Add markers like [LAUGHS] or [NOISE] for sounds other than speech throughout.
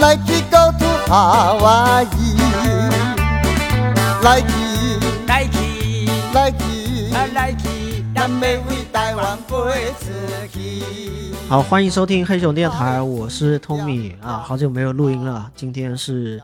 来去 go to 夏威夷，来去来去，来去，啊来去，咱要为台湾飞出去。好，欢迎收听黑熊电台，我是 Tommy 啊，好久没有录音了，今天是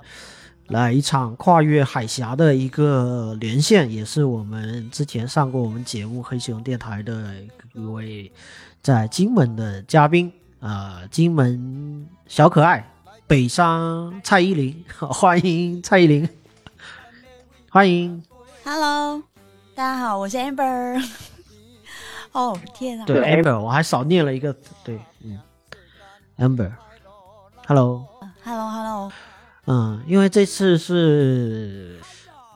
来一场跨越海峡的一个连线，也是我们之前上过我们节目黑熊电台的一位在金门的嘉宾啊、金门小可爱北上蔡依林，[LAUGHS] 欢迎蔡依林，欢迎，Hello，大家好，我是 Amber。[LAUGHS] 哦天啊！对 Amber，我还少念了一个，对，嗯，Amber，Hello。，Hello Hello，嗯，因为这次是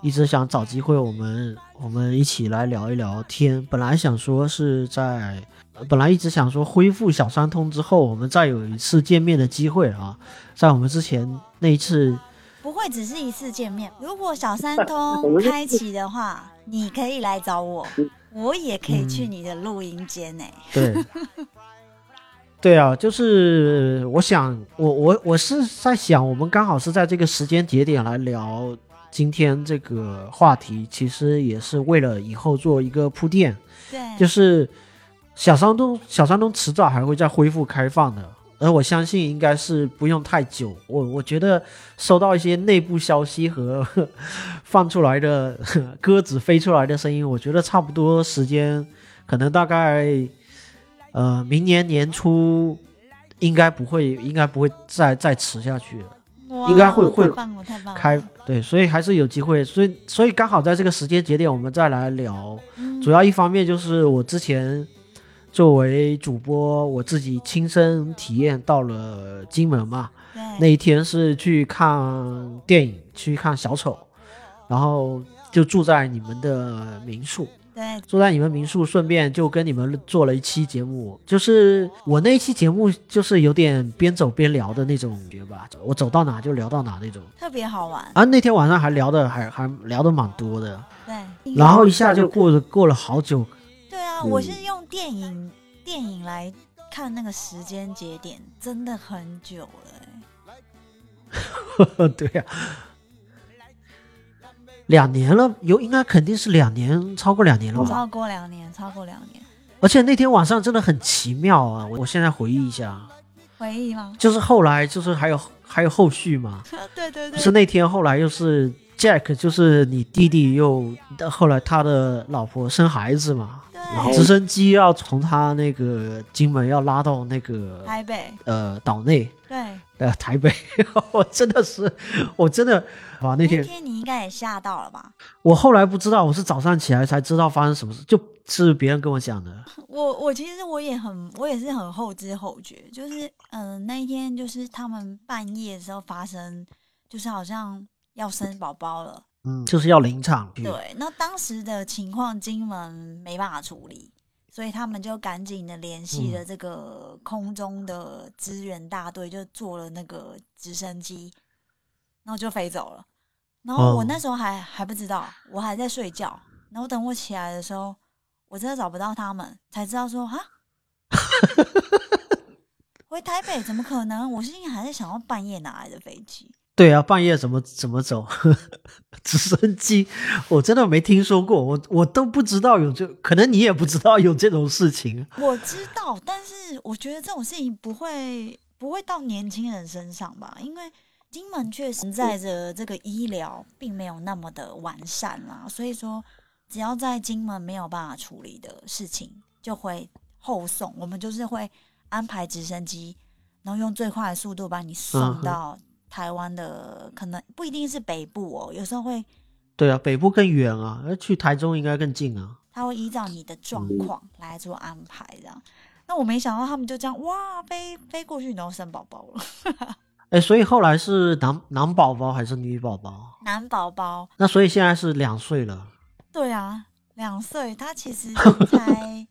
一直想找机会，我们我们一起来聊一聊天。本来想说是在，呃本来一直想说恢复小三通之后，我们再有一次见面的机会啊。在我们之前那一次，不会只是一次见面。如果小三通开启的话，[LAUGHS] 你可以来找我，我也可以去你的录音间呢、对，[LAUGHS] 对啊，就是我想，我我我是在想，我们刚好是在这个时间节点来聊今天这个话题，其实也是为了以后做一个铺垫。对，就是小山东，小山东迟早还会再恢复开放的，而我相信应该是不用太久。我我觉得收到一些内部消息和 [LAUGHS] 放出来的 [LAUGHS] 鸽子飞出来的声音，我觉得差不多时间，可能大概呃明年年初应该不会，应该不会再再迟下去了。应该会会太棒了，太棒了。开对，所以还是有机会，所以所以刚好在这个时间节点，我们再来聊。嗯主要一方面就是我之前作为主播，我自己亲身体验到了金门嘛，对。那一天是去看电影，去看小丑，然后就住在你们的民宿。对。住在你们民宿，顺便就跟你们做了一期节目，就是我那一期节目就是有点边走边聊的那种感觉吧，我走到哪就聊到哪那种。特别好玩。啊，那天晚上还聊的还还聊的蛮多的，对，然后一下就过了过了好久，对啊，我是用电影电影来看那个时间节点，真的很久了、欸。[LAUGHS] 对呀、两年了，有应该肯定是两年，超过两年了吧？超过两年，超过两年。而且那天晚上真的很奇妙啊！我我现在回忆一下，回忆吗？就是后来就是还有还有后续嘛，对 [LAUGHS] 对对，是那天后来又是 Jack，就是你弟弟又后来他的老婆生孩子嘛，然后直升机要从他那个金门要拉到那个台北，呃岛内。对。呃，台北，[LAUGHS] 我真的是，我真的，哇，那那天天你应该也吓到了吧？我后来不知道，我是早上起来才知道发生什么事，就是别人跟我讲的。[LAUGHS] 我我其实我也很我也是很后知后觉，就是嗯、呃那一天就是他们半夜的时候发生，就是好像要生宝宝了。嗯，就是要临场。对，那当时的情况金门没办法处理，所以他们就赶紧的联系了这个空中的支援大队，就坐了那个直升机，然后就飞走了。然后我哦那时候还、还不知道，我还在睡觉。然后等我起来的时候，我真的找不到他们，才知道说啊，[LAUGHS] 回台北怎么可能？我心里还在想要半夜哪来的飞机？对啊，半夜怎么怎么走？[LAUGHS] 直升机，我真的没听说过，我我都不知道有这，可能你也不知道有这种事情。我知道，但是我觉得这种事情不会不会到年轻人身上吧？因为金门确实在着这个医疗并没有那么的完善啦，所以说只要在金门没有办法处理的事情，就会后送。我们就是会安排直升机，然后用最快的速度把你嗯送哼到台湾的，可能不一定是北部哦，有时候会对啊，北部更远啊，而去台中应该更近啊。他会依照你的状况来做安排，这样。那我没想到他们就这样哇飞飞过去，然后生宝宝了，[LAUGHS] 哎，所以后来是男男宝宝还是女宝宝？男宝宝。那所以现在是两岁了。对啊，两岁，他其实才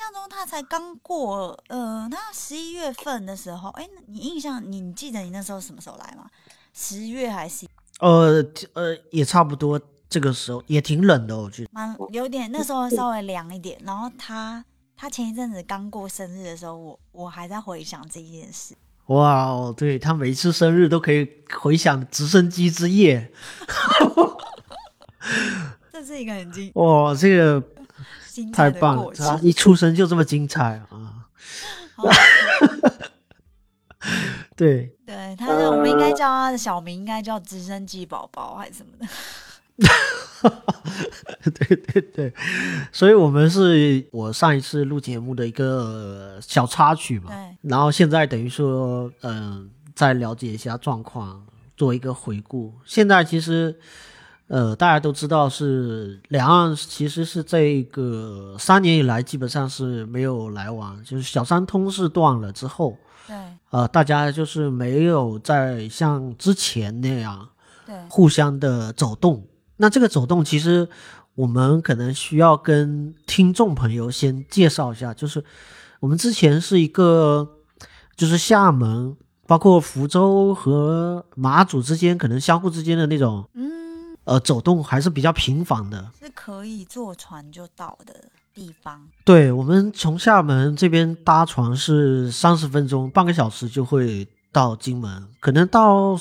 象中他才刚过，呃，他十一月份的时候，哎，你印象你你记得你那时候什么时候来吗？十月还是呃呃，也差不多这个时候，也挺冷的，我觉得。蛮有点那时候稍微凉一点。然后他他前一阵子刚过生日的时候，我我还在回想这件事。哇哦，对他每次生日都可以回想直升机之夜，[LAUGHS] 这是一个很精哇，这个精太棒了彩的过，他程。一出生就这么精彩啊！[LAUGHS] 对，对他，我们应该叫他的小名应该叫直升机宝宝还是什么的。[LAUGHS] 对对对，所以我们是我上一次录节目的一个小插曲嘛，对，然后现在等于说，嗯、再了解一下状况，做一个回顾。现在其实，呃，大家都知道是两岸其实是这个三年以来基本上是没有来往，就是小三通是断了之后，对呃，大家就是没有再像之前那样对互相的走动。那这个走动，其实我们可能需要跟听众朋友先介绍一下，就是我们之前是一个，就是厦门，包括福州和马祖之间，可能相互之间的那种嗯，呃走动还是比较频繁的。是可以坐船就到的地方。对我们从厦门这边搭船是三十分钟，半个小时就会到金门，可能到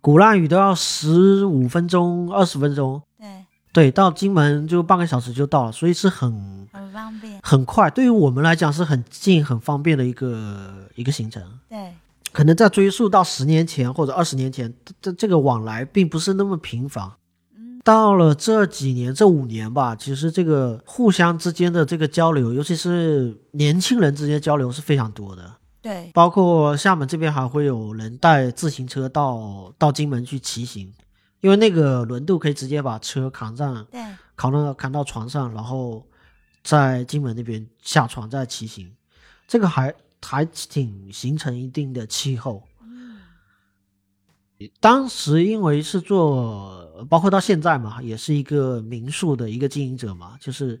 鼓浪屿都要十五分钟、二十分钟。对，对，到金门就半个小时就到了，所以是很很方便。很快，对于我们来讲是很近、很方便的一个一个行程。对可能在追溯到十年前或者二十年前，这这个往来并不是那么频繁。嗯到了这几年，这五年吧，其实这个互相之间的这个交流，尤其是年轻人之间交流是非常多的。对包括厦门这边还会有人带自行车到到金门去骑行，因为那个轮渡可以直接把车扛上，对扛到扛到船上，然后在金门那边下船再骑行，这个还还挺形成一定的气候。嗯当时因为是做，包括到现在嘛，也是一个民宿的一个经营者嘛，就是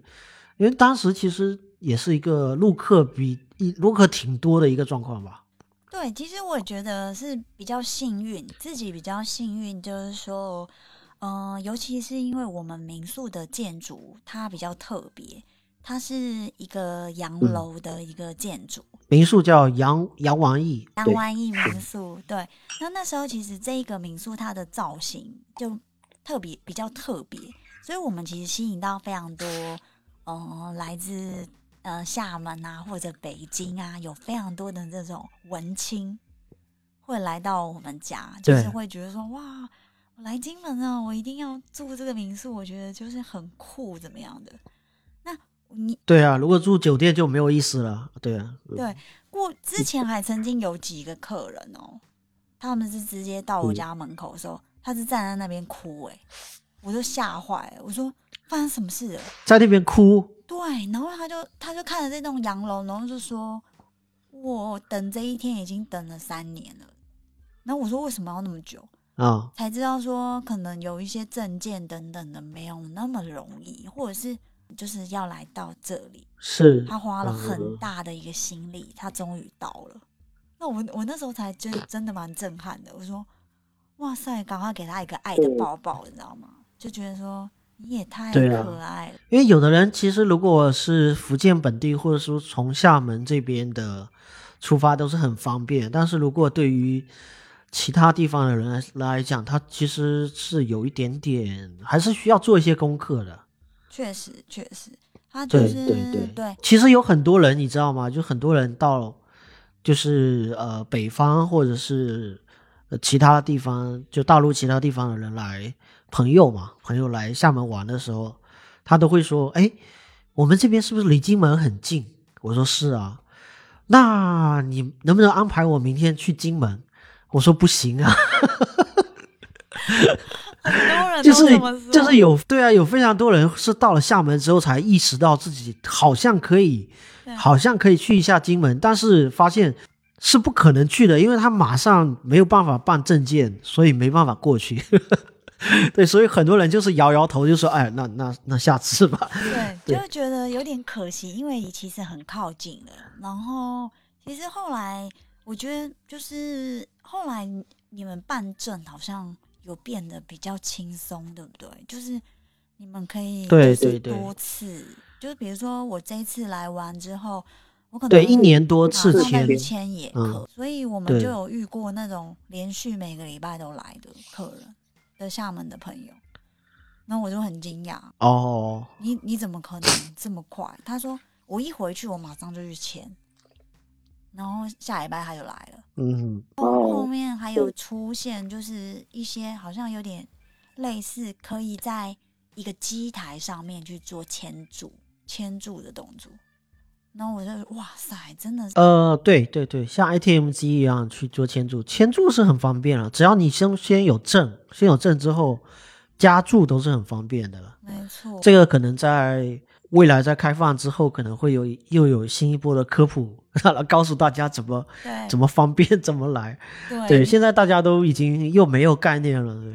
因为当时其实也是一个陆客比一陆客挺多的一个状况吧。对，其实我觉得是比较幸运，自己比较幸运，就是说，嗯、尤其是因为我们民宿的建筑它比较特别，它是一个洋嗯楼的一个建筑，民宿叫杨杨王驿，对，阳湾一民宿。对，那那时候其实这一个民宿它的造型就特别比较特别，所以我们其实吸引到非常多，嗯、来自呃厦门啊或者北京啊，有非常多的这种文青会来到我们家，就是会觉得说哇。我来金门了，我一定要住这个民宿，我觉得就是很酷，怎么样的？那你对啊，如果住酒店就没有意思了。对啊，对，过之前还曾经有几个客人哦，他们是直接到我家门口的时候，他是站在那边哭，哎，我就吓坏了，我说发生什么事了？在那边哭，对，然后他就他就看着这栋洋楼，然后就说，我等这一天已经等了三年了。然后我说为什么要那么久？啊，才知道说可能有一些证件等等的没有那么容易，或者是就是要来到这里，是他花了很嗯大的一个心力，他终于到了。那我我那时候才真真的蛮震撼的，我说哇塞，赶快给他一个爱的抱抱，你知道吗？就觉得说你也太可爱了，因为有的人其实如果是福建本地，或者说从厦门这边的出发都是很方便，但是如果对于其他地方的人来来讲，他其实是有一点点，还是需要做一些功课的。确实确实，他就是对对对其实有很多人，你知道吗？就很多人到就是呃北方或者是呃其他地方，就大陆其他地方的人来朋友嘛，朋友来厦门玩的时候，他都会说：“哎，我们这边是不是离金门很近？”我说：“是啊。”那你能不能安排我明天去金门？我说不行啊，[LAUGHS] 很多人就是就是有对啊，有非常多人是到了厦门之后才意识到自己好像可以好像可以去一下金门，但是发现是不可能去的，因为他马上没有办法办证件，所以没办法过去。[LAUGHS] 对，所以很多人就是摇摇头，就说：“哎，那那那下次吧。对，对就会觉得有点可惜，因为其实很靠近了。然后其实后来我觉得，就是后来你们办证好像有变得比较轻松，对不对？就是你们可以对就是对对多次，就是比如说我这一次来完之后，我可能对，一年多次去，签野嗯，所以我们就有遇过那种连续每个礼拜都来的客人的厦门的朋友，那我就很惊讶，哦，你你怎么可能这么快？他说我一回去我马上就去签，然后下礼拜他就来了。嗯，后后面还有出现，就是一些好像有点类似，可以在一个机台上面去做牵注、牵注的动作。然后我就哇塞，真的是呃，对对对，像 ATM 机一样去做牵注，牵注是很方便了，只要你先先有证，先有证之后加注都是很方便的。没错。这个可能在未来在开放之后，可能会有又有新一波的科普，[LAUGHS] 来告诉大家怎么对怎么方便怎么来。对对，现在大家都已经又没有概念了，对，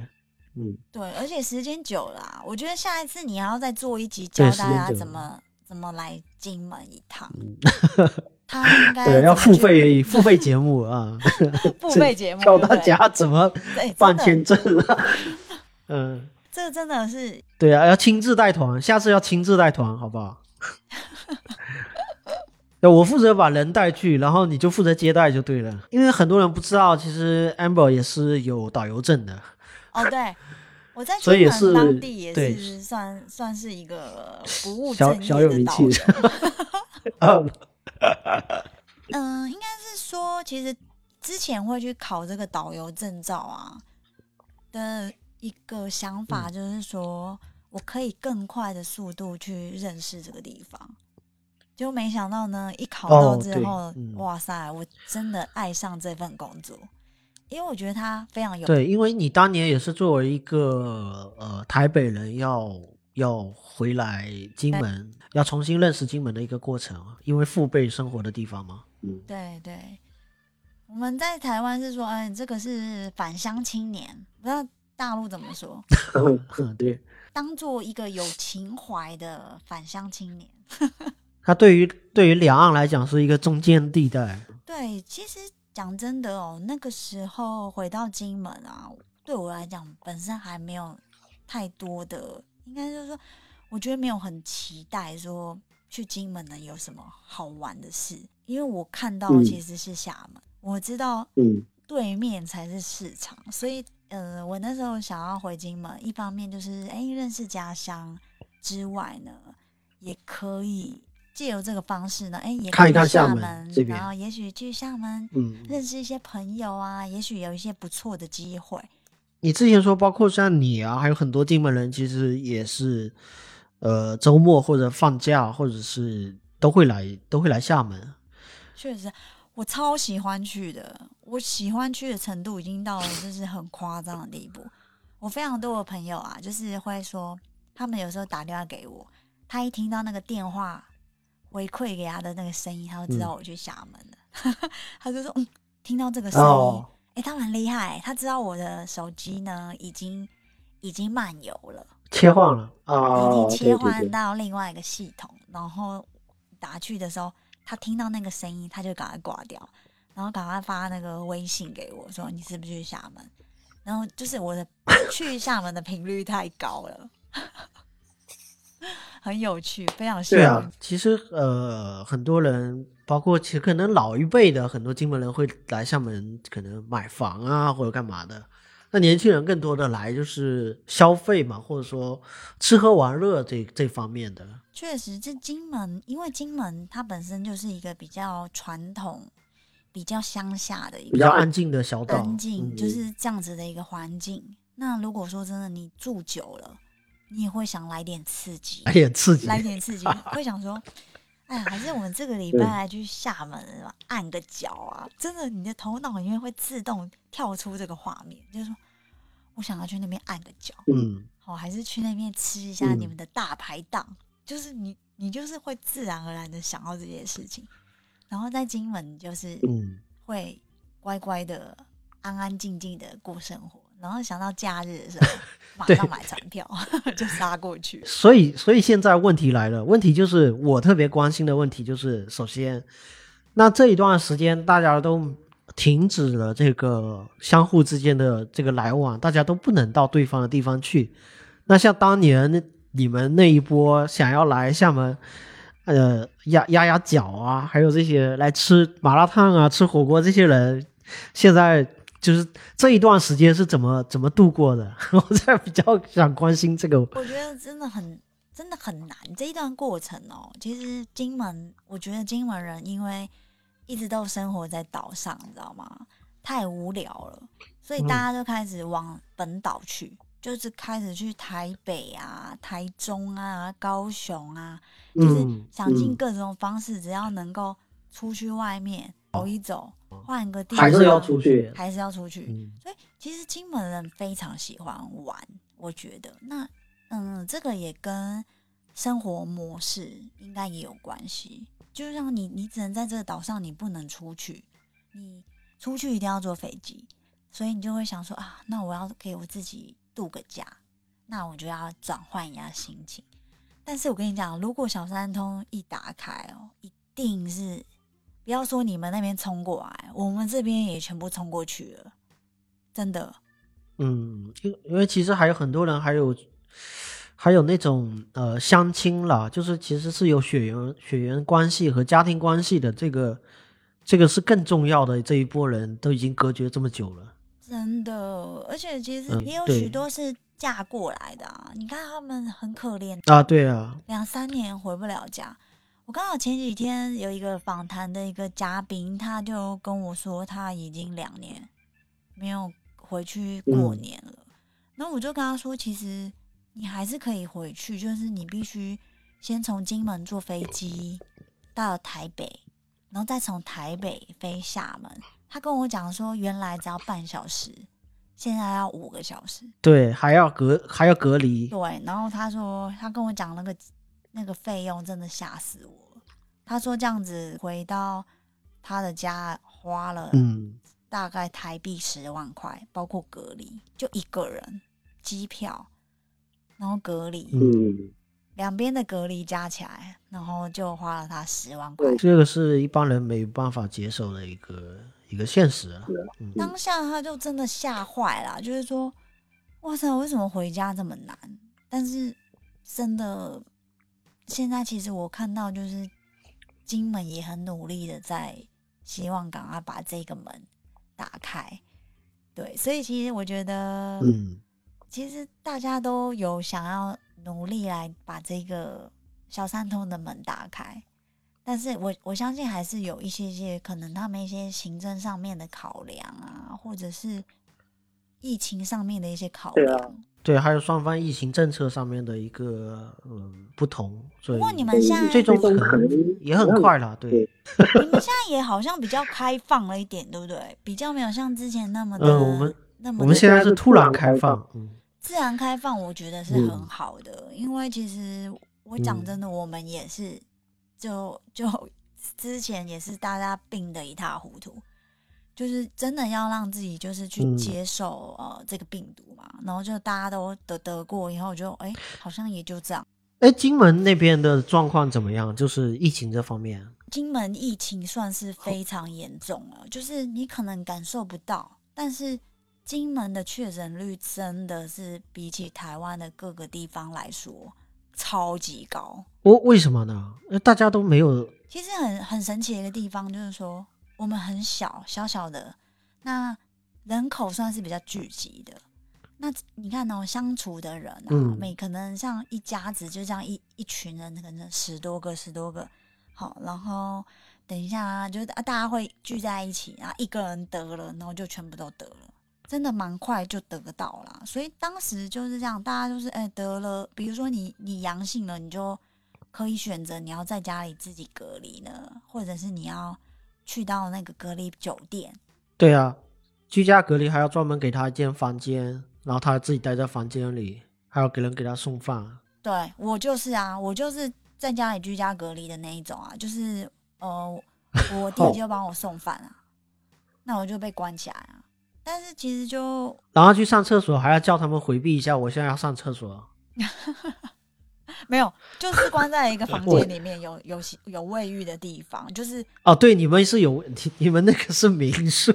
嗯，对，而且时间久了啊、我觉得下一次你还要再做一集对教大家怎么怎么来金门一趟。嗯他应 [LAUGHS] 该对，要付费 [LAUGHS] 付费节目啊，付费节目，教大家怎么办签证啊，嗯。这个真的是对啊，要亲自带团，下次要亲自带团，好不好？对，我负责把人带去，然后你就负责接待就对了。因为很多人不知道，其实 Amber 也是有导游证的。哦，对，[LAUGHS] 我在所以是当地也对是算算是一个不务小正业小有名气的导游。[LAUGHS] 啊，嗯，应该是说，其实之前会去考这个导游证照啊的一个想法，嗯就是说我可以更快的速度去认识这个地方。就没想到呢，一考到之后，嗯。哇塞，我真的爱上这份工作，因为我觉得它非常有对，因为你当年也是作为一个呃台北人要要回来金门，要重新认识金门的一个过程啊，因为父辈生活的地方嘛。嗯，对对，我们在台湾是说，哎，这个是返乡青年，不知道大陆怎么说 [LAUGHS] [LAUGHS] 对，当做一个有情怀的返乡青年。它对于对于两岸来讲是一个中间地带。对，其实讲真的哦，那个时候回到金门啊，对我来讲本身还没有太多的，应该就是说，我觉得没有很期待说去金门能有什么好玩的事，因为我看到其实是厦门，我知道嗯对面才是市场，所以呃，我那时候想要回金门，一方面就是哎认识家乡之外呢，也可以借由这个方式呢，哎也看一看厦门然后也许去厦门嗯，认识一些朋友啊，也许有一些不错的机会。你之前说，包括像你啊，还有很多金门人，其实也是，呃，周末或者放假，或者是都会来，都会来厦门。确实，我超喜欢去的，我喜欢去的程度已经到了就是很夸张的地步。我非常多的朋友啊，就是会说，他们有时候打电话给我，他一听到那个电话回馈给他的那个声音，他就知道我去厦门了。[LAUGHS] 他就说，嗯，听到这个声音，哦哎、他蛮厉害，他知道我的手机呢已经已经漫游了。切换了，啊已哦，经切换到另外一个系统，然后打去的时候，他听到那个声音，他就赶快挂掉，然后赶快发那个微信给我说你是不是去厦门？然后就是我的 [LAUGHS] 去厦门的频率太高了，很有趣，非常幸运。对啊，其实呃，很多人，包括其实可能老一辈的很多金门人会来厦门，可能买房啊或者干嘛的。那年轻人更多的来就是消费嘛，或者说吃喝玩乐这这方面的。确实，这金门，因为金门它本身就是一个比较传统、比较乡下的一个比较安静的小岛，安静，嗯就是这样子的一个环境。那如果说真的你住久了，你也会想来点刺激，来点刺激。来点刺激，会想说，哎呀，还是我们这个礼拜来去厦门按个脚啊！真的，你的头脑里面会自动跳出这个画面，就是说我想要去那边按个脚，嗯，好，还是去那边吃一下嗯你们的大排档，就是你你就是会自然而然的想到这些事情。然后在金门，就是嗯会乖乖的、安安静静的过生活，然后想到假日的时候，[LAUGHS] 马上买船票 [LAUGHS] 就杀过去。所以，所以现在问题来了，问题就是我特别关心的问题就是，首先，那这一段时间大家都停止了这个相互之间的这个来往，大家都不能到对方的地方去。那像当年你们那一波想要来厦门，呃压压压脚啊，还有这些来吃麻辣烫啊、吃火锅这些人，现在就是这一段时间是怎么怎么度过的？[LAUGHS] 我在比较想关心这个。我觉得真的很真的很难这一段过程哦。其实金门，我觉得金门人因为一直都生活在岛上，你知道吗？太无聊了，所以大家就开始往本岛去，就是开始去台北啊、台中啊、高雄啊，就是嗯想尽各种方式，只要能够出去外面走一走，换个地方，还是要出去还是要出去。嗯所以其实金门人非常喜欢玩，我觉得那嗯，这个也跟生活模式应该也有关系。就像你，你只能在这个岛上，你不能出去，你出去一定要坐飞机，所以你就会想说啊，那我要给我自己度个假，那我就要转换一下心情。但是我跟你讲，如果小三通一打开哦，一定是不要说你们那边冲过来，我们这边也全部冲过去了，真的。嗯，因因为其实还有很多人还有还有那种呃相亲啦，就是其实是有血缘血缘关系和家庭关系的，这个这个是更重要的。这一波人都已经隔绝这么久了。真的，而且其实也有许多是嫁过来的啊。你看他们很可怜，啊，对啊，两三年回不了家。我刚好前几天有一个访谈的一个嘉宾，他就跟我说，他已经两年没有回去过嗯年了。然后我就跟他说，其实你还是可以回去，就是你必须先从金门坐飞机到台北，然后再从台北飞厦门。他跟我讲说，原来只要半小时，现在要五个小时。对，还要隔还要隔离。对，然后他说他跟我讲那个那个费用真的吓死我了。他说这样子回到他的家花了嗯，大概台币十万块，包括隔离，就一个人机票，然后隔离，嗯两边的隔离加起来，然后就花了他十万块。这个是一般人没办法接受的一个一个现实啊。嗯当下他就真的吓坏了，就是说，哇塞，为什么回家这么难？但是真的，现在其实我看到就是金门也很努力的在希望赶快把这个门打开。对，所以其实我觉得，嗯，其实大家都有想要努力来把这个小三通的门打开，但是我我相信还是有一些些可能他们一些行政上面的考量啊，或者是疫情上面的一些考对啊量。对，还有双方疫情政策上面的一个嗯不同，所以不过你们现在最终可能也很快了。对，[LAUGHS] 你们现在也好像比较开放了一点，对不对？比较没有像之前那么的，嗯，我们那么我们现在是突然开放，嗯自然开放，我觉得是嗯很好的，因为其实我讲真的，我们也是就就之前也是大家病的一塌糊涂，就是真的要让自己就是去嗯接受、呃这个病毒嘛，然后就大家都得得过以后就哎、好像也就这样。哎，金门那边的状况怎么样？就是疫情这方面。金门疫情算是非常严重了，就是你可能感受不到，但是金门的确诊率真的是比起台湾的各个地方来说超级高。我为什么呢？呃大家都没有其实很很神奇的一个地方就是说，我们很小小小的，那人口算是比较聚集的。那你看哦，相处的人啊，嗯每可能像一家子就这样一一群人，可能十多个、十多个，好，然后等一下啊，就是啊大家会聚在一起，然后一个人得了，然后就全部都得了，真的蛮快就得到了。所以当时就是这样，大家就是哎、得了，比如说你你阳性了，你就可以选择你要在家里自己隔离呢，或者是你要去到那个隔离酒店。对啊，居家隔离还要专门给他一间房间，然后他自己待在房间里，还要给人给他送饭。对我就是啊，我就是在家里居家隔离的那一种啊，就是呃，我弟 [LAUGHS] 就帮我送饭啊，那我就被关起来啊。但是其实就然后去上厕所还要叫他们回避一下，我现在要上厕所。[LAUGHS] 没有，就是关在一个房间里面有有洗有卫浴的地方，就是哦，对，你们是有你你们那个是民宿，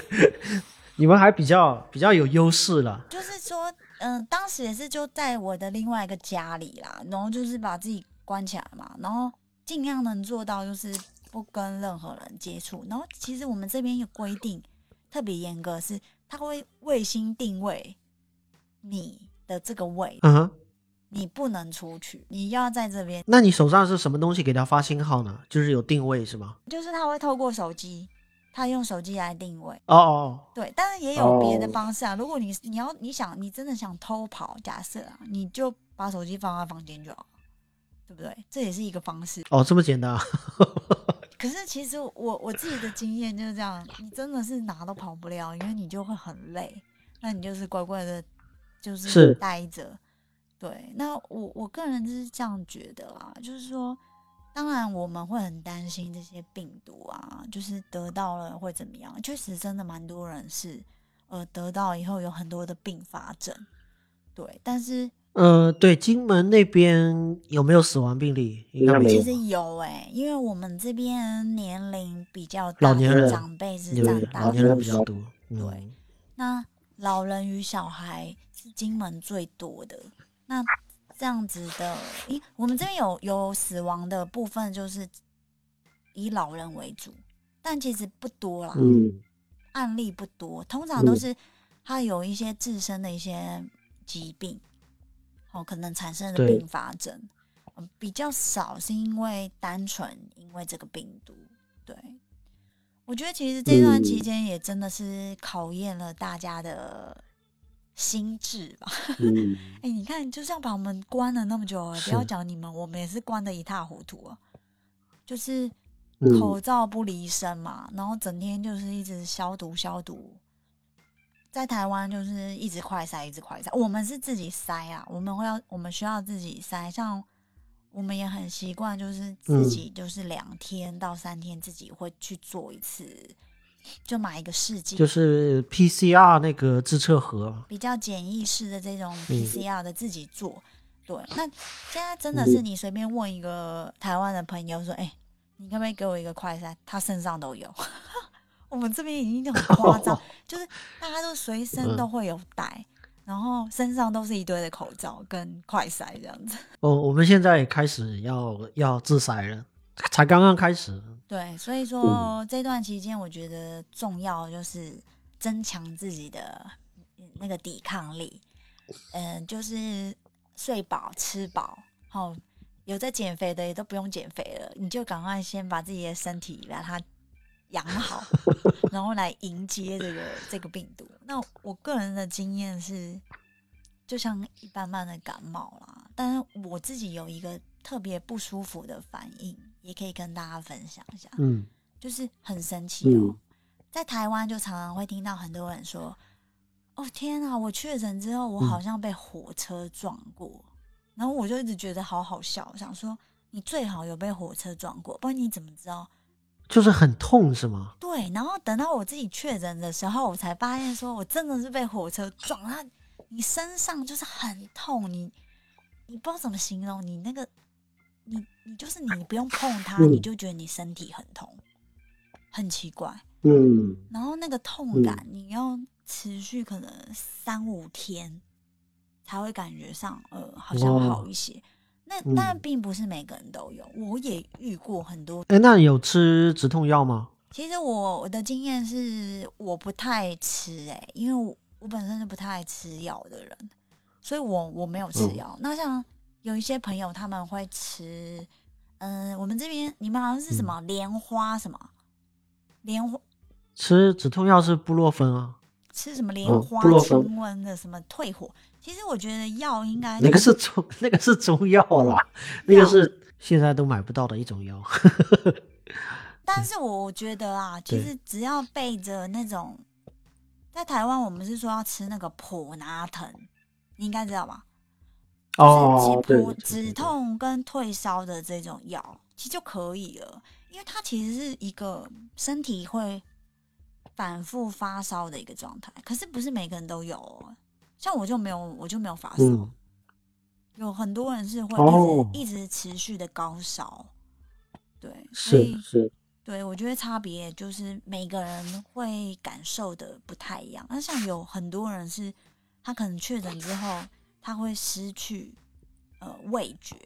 [LAUGHS] 你们还比较比较有优势了。就是说，嗯、当时也是就在我的另外一个家里啦，然后就是把自己关起来嘛，然后尽量能做到就是不跟任何人接触。然后其实我们这边有规定特别严格，是它会卫星定位你的这个位，嗯哼，你不能出去，你要在这边。那你手上是什么东西给他发信号呢？就是有定位是吗？就是他会透过手机，他用手机来定位。哦哦，对，但是也有别的哦方式啊。如果你你要你想你真的想偷跑，假设啊，你就把手机放在房间就好，对不对？这也是一个方式。哦，这么简单啊？可是其实我我自己的经验就是这样，你真的是哪都跑不了，因为你就会很累，那你就是乖乖的，就是是待着。对，那我我个人就是这样觉得啦，就是说，当然我们会很担心这些病毒啊，就是得到了会怎么样？确实，真的蛮多人是呃得到以后有很多的并发症。对，但是呃，对，金门那边有没有死亡病例？应该没有其实有哎、因为我们这边年龄比较大，老年人长辈是对占大老年人比较多。嗯对，那老人与小孩是金门最多的。那这样子的，咦我们这边有有死亡的部分，就是以老人为主，但其实不多啦，嗯，案例不多，通常都嗯是他有一些自身的一些疾病，哦，可能产生的对并发症，嗯比较少是因为单纯因为这个病毒。对，我觉得其实这段期嗯间也真的是考验了大家的心智吧。嗯，[LAUGHS] 哎、你看，就像把我们关了那么久了，不要讲你们，我们也是关的一塌糊涂啊。就是嗯口罩不离身嘛，然后整天就是一直消毒消毒。在台湾就是一直快筛，一直快筛。我们是自己筛啊，我们会要，我们需要自己筛。像我们也很习惯，就是自己就是两天到三天自己会去做一次，就买一个试剂，就是 PCR 那个自测盒，比较简易式的这种嗯 PCR 的自己做。对，那现在真的是你随便问一个台湾的朋友说：“哎、你可不可以给我一个快筛？”他身上都有。[LAUGHS] 我们这边已经很夸张，就是大家都随身都会有带，然后身上都是一堆的口罩跟快筛这样子。哦，我们现在也开始要要自筛了，才刚刚开始。对，所以说这段期间，我觉得重要就是增强自己的嗯那个抵抗力。嗯、就是睡饱吃饱，好、有在减肥的也都不用减肥了，你就赶快先把自己的身体把它养好，[LAUGHS] 然后来迎接这个这个病毒。那我个人的经验是，就像一般般的感冒啦，但是我自己有一个特别不舒服的反应，也可以跟大家分享一下。嗯，就是很神奇哦。嗯在台湾就常常会听到很多人说：“哦天啊，我确诊之后，我嗯好像被火车撞过。然后我就一直觉得好好笑，想说你最好有被火车撞过，不然你怎么知道？就是很痛是吗？对，然后等到我自己确诊的时候，我才发现说我真的是被火车撞，它你身上就是很痛，你你不知道怎么形容，你那个你你就是你不用碰它，嗯你就觉得你身体很痛，很奇怪。嗯，然后那个痛感，你要持续可能三五天才会感觉上，呃，好像好一些。那嗯但并不是每个人都有，我也遇过很多。哎，那你有吃止痛药吗？其实我我的经验是，我不太吃、欸，因为我我本身是不太爱吃药的人，所以我我没有吃嗯药。那像有一些朋友他们会吃，嗯、我们这边你们好像是什么莲花什么？莲花。吃止痛药是布洛芬啊，吃什么莲嗯花清瘟的什么退火，其实我觉得药应该那个是中那个是中药啦，那个是现在都买不到的一种药。[LAUGHS] 但是我觉得啊，其实只要备着那种，在台湾我们是说要吃那个普拿藤，你应该知道吧？哦，就是止痛跟退烧的这种药，其实就可以了，因为它其实是一个身体会反复发烧的一个状态，可是不是每个人都有、哦，像我就没有，我就没有发烧。嗯，有很多人是会哦一直、一直持续的高烧，对，是所以是，对我觉得差别就是每个人会感受的不太一样。那像有很多人是，他可能确诊之后，他会失去呃味觉，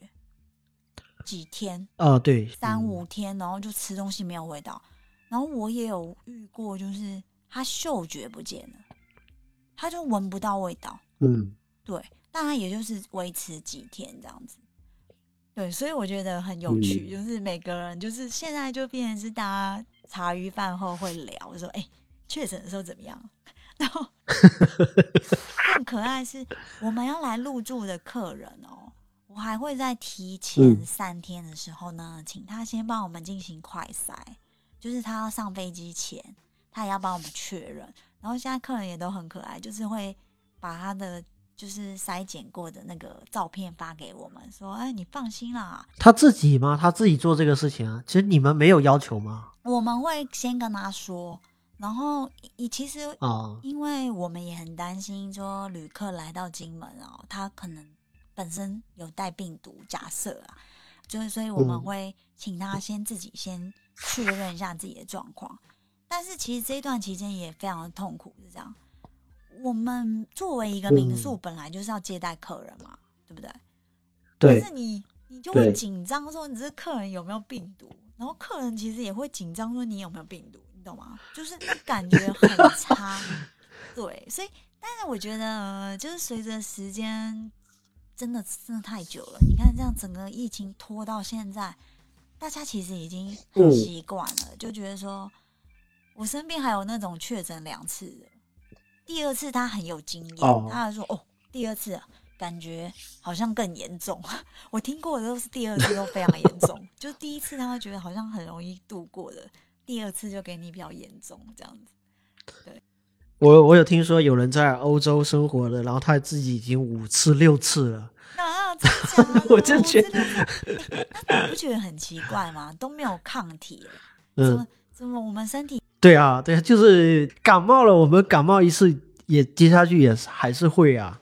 几天，啊，对，三嗯五天，然后就吃东西没有味道。然后我也有遇过，就是他嗅觉不见了，他就闻不到味道。嗯，对，但他也就是维持几天这样子。对，所以我觉得很有趣，就是每个人就是现在就变成是大家茶余饭后会聊，说哎，确诊的时候怎么样？然后更可爱是我们要来入住的客人哦，我还会在提前嗯三天的时候呢，请他先帮我们进行快筛，就是他要上飞机前，他也要帮我们确认。然后现在客人也都很可爱，就是会把他的就是筛检过的那个照片发给我们，说：“哎，你放心啦，他自己吗？他自己做这个事情啊？其实你们没有要求吗？我们会先跟他说。”然后，你其实哦，因为我们也很担心说旅客来到金门哦，他可能本身有带病毒，假设啊，就是所以我们嗯会请他先自己先确认一下自己的状况。但是其实这一段期间也非常的痛苦，是这样。我们作为一个民宿，嗯本来就是要接待客人嘛，对不对？对但是你你就会紧张说你这客人有没有病毒，然后客人其实也会紧张说你有没有病毒，你懂吗？就是那感觉很差，对，所以但是我觉得呃就是随着时间真的真的太久了，你看这样整个疫情拖到现在，大家其实已经很嗯习惯了，就觉得说我身边还有那种确诊两次的，第二次他很有经验，哦他还说哦，第二次啊感觉好像更严重。我听过的都是第二次都非常严重，就是第一次他会觉得好像很容易度过的，第二次就给你比较严重这样子。对我我有听说有人在欧洲生活的，然后他自己已经五次六次了。啊，真的的 [LAUGHS] 我就觉得，不觉得很奇怪吗？都没有抗体了，怎嗯么，怎么我们身体对啊，对啊，就是感冒了，我们感冒一次也接下去也是还是会啊，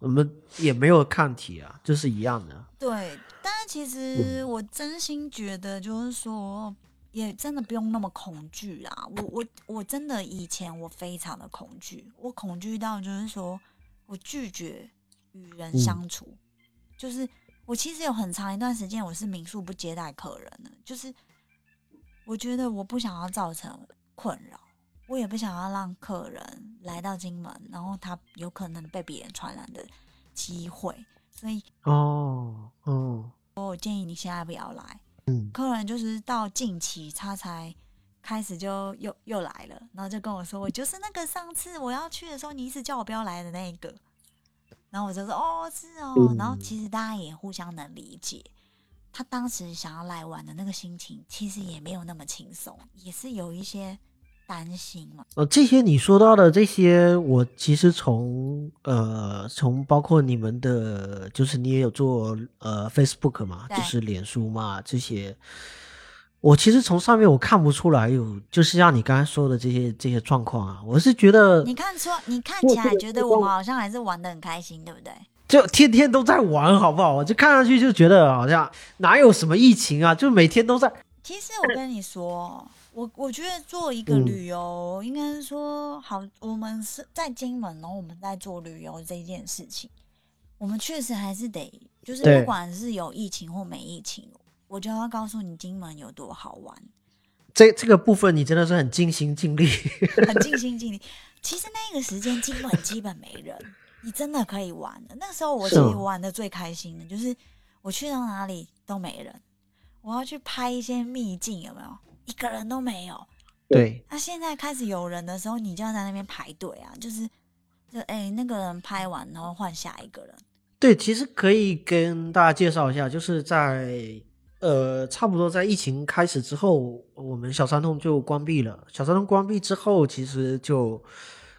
我们也没有抗体啊，就是一样的。对？但是其实我真心觉得，就是说，也真的不用那么恐惧啦。我我我真的以前我非常的恐惧，我恐惧到就是说我拒绝与人嗯相处，就是我其实有很长一段时间我是民宿不接待客人的，就是我觉得我不想要造成困扰，我也不想要让客人来到金门，然后他有可能被别人传染的机会，所以哦，哦，我建议你现在不要来。嗯，客人就是到近期他才开始就又又来了，然后就跟我说，我就是那个上次我要去的时候，你一直叫我不要来的那一个。然后我就说哦是哦，嗯然后其实大家也互相能理解，他当时想要来玩的那个心情，其实也没有那么轻松，也是有一些担心嘛。呃，这些你说到的这些，我其实从呃从包括你们的，就是你也有做呃 Facebook 嘛，就是脸书嘛这些，我其实从上面我看不出来有，就是像你刚才说的这些这些状况啊，我是觉得你看说，你看起来觉得我们好像还是玩的很开心，对不对？就天天都在玩，好不好？我就看上去就觉得好像哪有什么疫情啊，就每天都在。其实我跟你说，我我觉得做一个嗯旅游，应该是说好，我们是在金门，然后我们在做旅游这件事情，我们确实还是得，就是不管是有疫情或没疫情，我就要告诉你金门有多好玩，这这个部分你真的是很尽心尽力。很 [LAUGHS] 尽心尽力。其实那个时间金门基本没人，你真的可以玩的。那时候我其实是玩的最开心的就是我去到哪里都没人，我要去拍一些秘境，有没有？一个人都没有。对，那、现在开始有人的时候，你就要在那边排队啊，就是就哎、那个人拍完，然后换下一个人。对，其实可以跟大家介绍一下，就是在呃，差不多在疫情开始之后，我们小三通就关闭了。小三通关闭之后，其实就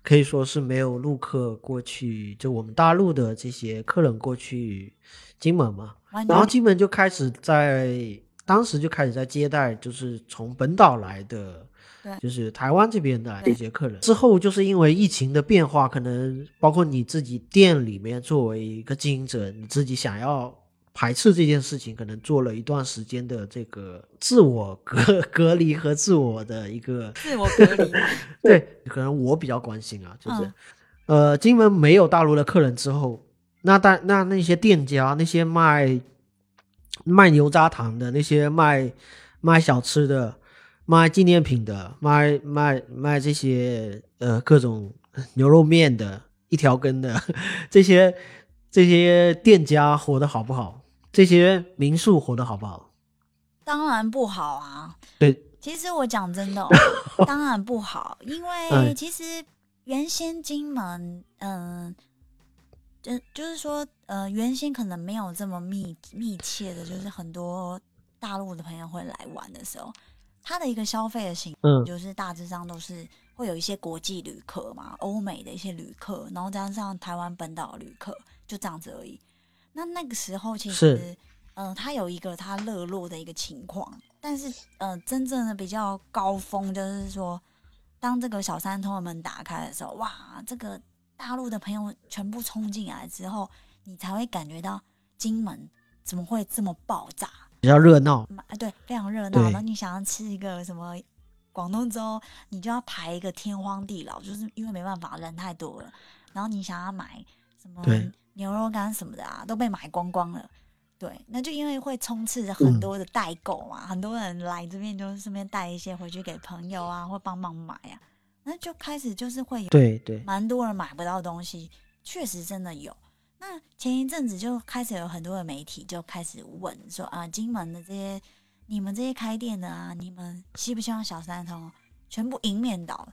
可以说是没有陆客过去，就我们大陆的这些客人过去金门嘛。然后全金门就开始在当时就开始在接待，就是从本岛来的对，就是台湾这边的对这些客人。之后就是因为疫情的变化，可能包括你自己店里面作为一个经营者，你自己想要排斥这件事情，可能做了一段时间的这个自我隔 [LAUGHS] 隔离和自我的一个 [LAUGHS] 自我隔离。对，可能我比较关心啊，就是、嗯呃，金门没有大陆的客人之后，那大那那些店家那些卖卖牛轧糖的那些卖卖小吃的、卖纪念品的、卖卖卖这些呃各种牛肉面的、一条根的 [LAUGHS] 这些这些店家活得好不好？这些民宿活得好不好？当然不好啊。对，其实我讲真的、哦，[LAUGHS] 当然不好，因为嗯其实原先金门，嗯、就就是说，呃，原先可能没有这么密密切的，就是很多大陆的朋友会来玩的时候，他的一个消费的形嗯就是大致上都是会有一些国际旅客嘛，欧美的一些旅客，然后加上台湾本岛的旅客，就这样子而已。那那个时候其实嗯，呃，它有一个他热络的一个情况，但是呃，真正的比较高峰就是说，当这个小三通的门打开的时候，哇，这个大陆的朋友全部冲进来之后，你才会感觉到金门怎么会这么爆炸。比较热闹。嘛，啊对，非常热闹。对然后你想要吃一个什么广东粥，你就要排一个天荒地老，就是因为没办法，人太多了。然后你想要买什么牛肉干什么的啊，都被买光光了。对，那就因为会充斥着很嗯多的代购嘛，很多人来这边就顺便带一些回去给朋友啊，或帮忙买啊，那就开始就是会有对对，蛮多人买不到东西，确实真的有。那前一阵子就开始有很多的媒体就开始问说啊，金门的这些你们这些开店的啊，你们希不希望小三通全部迎面倒？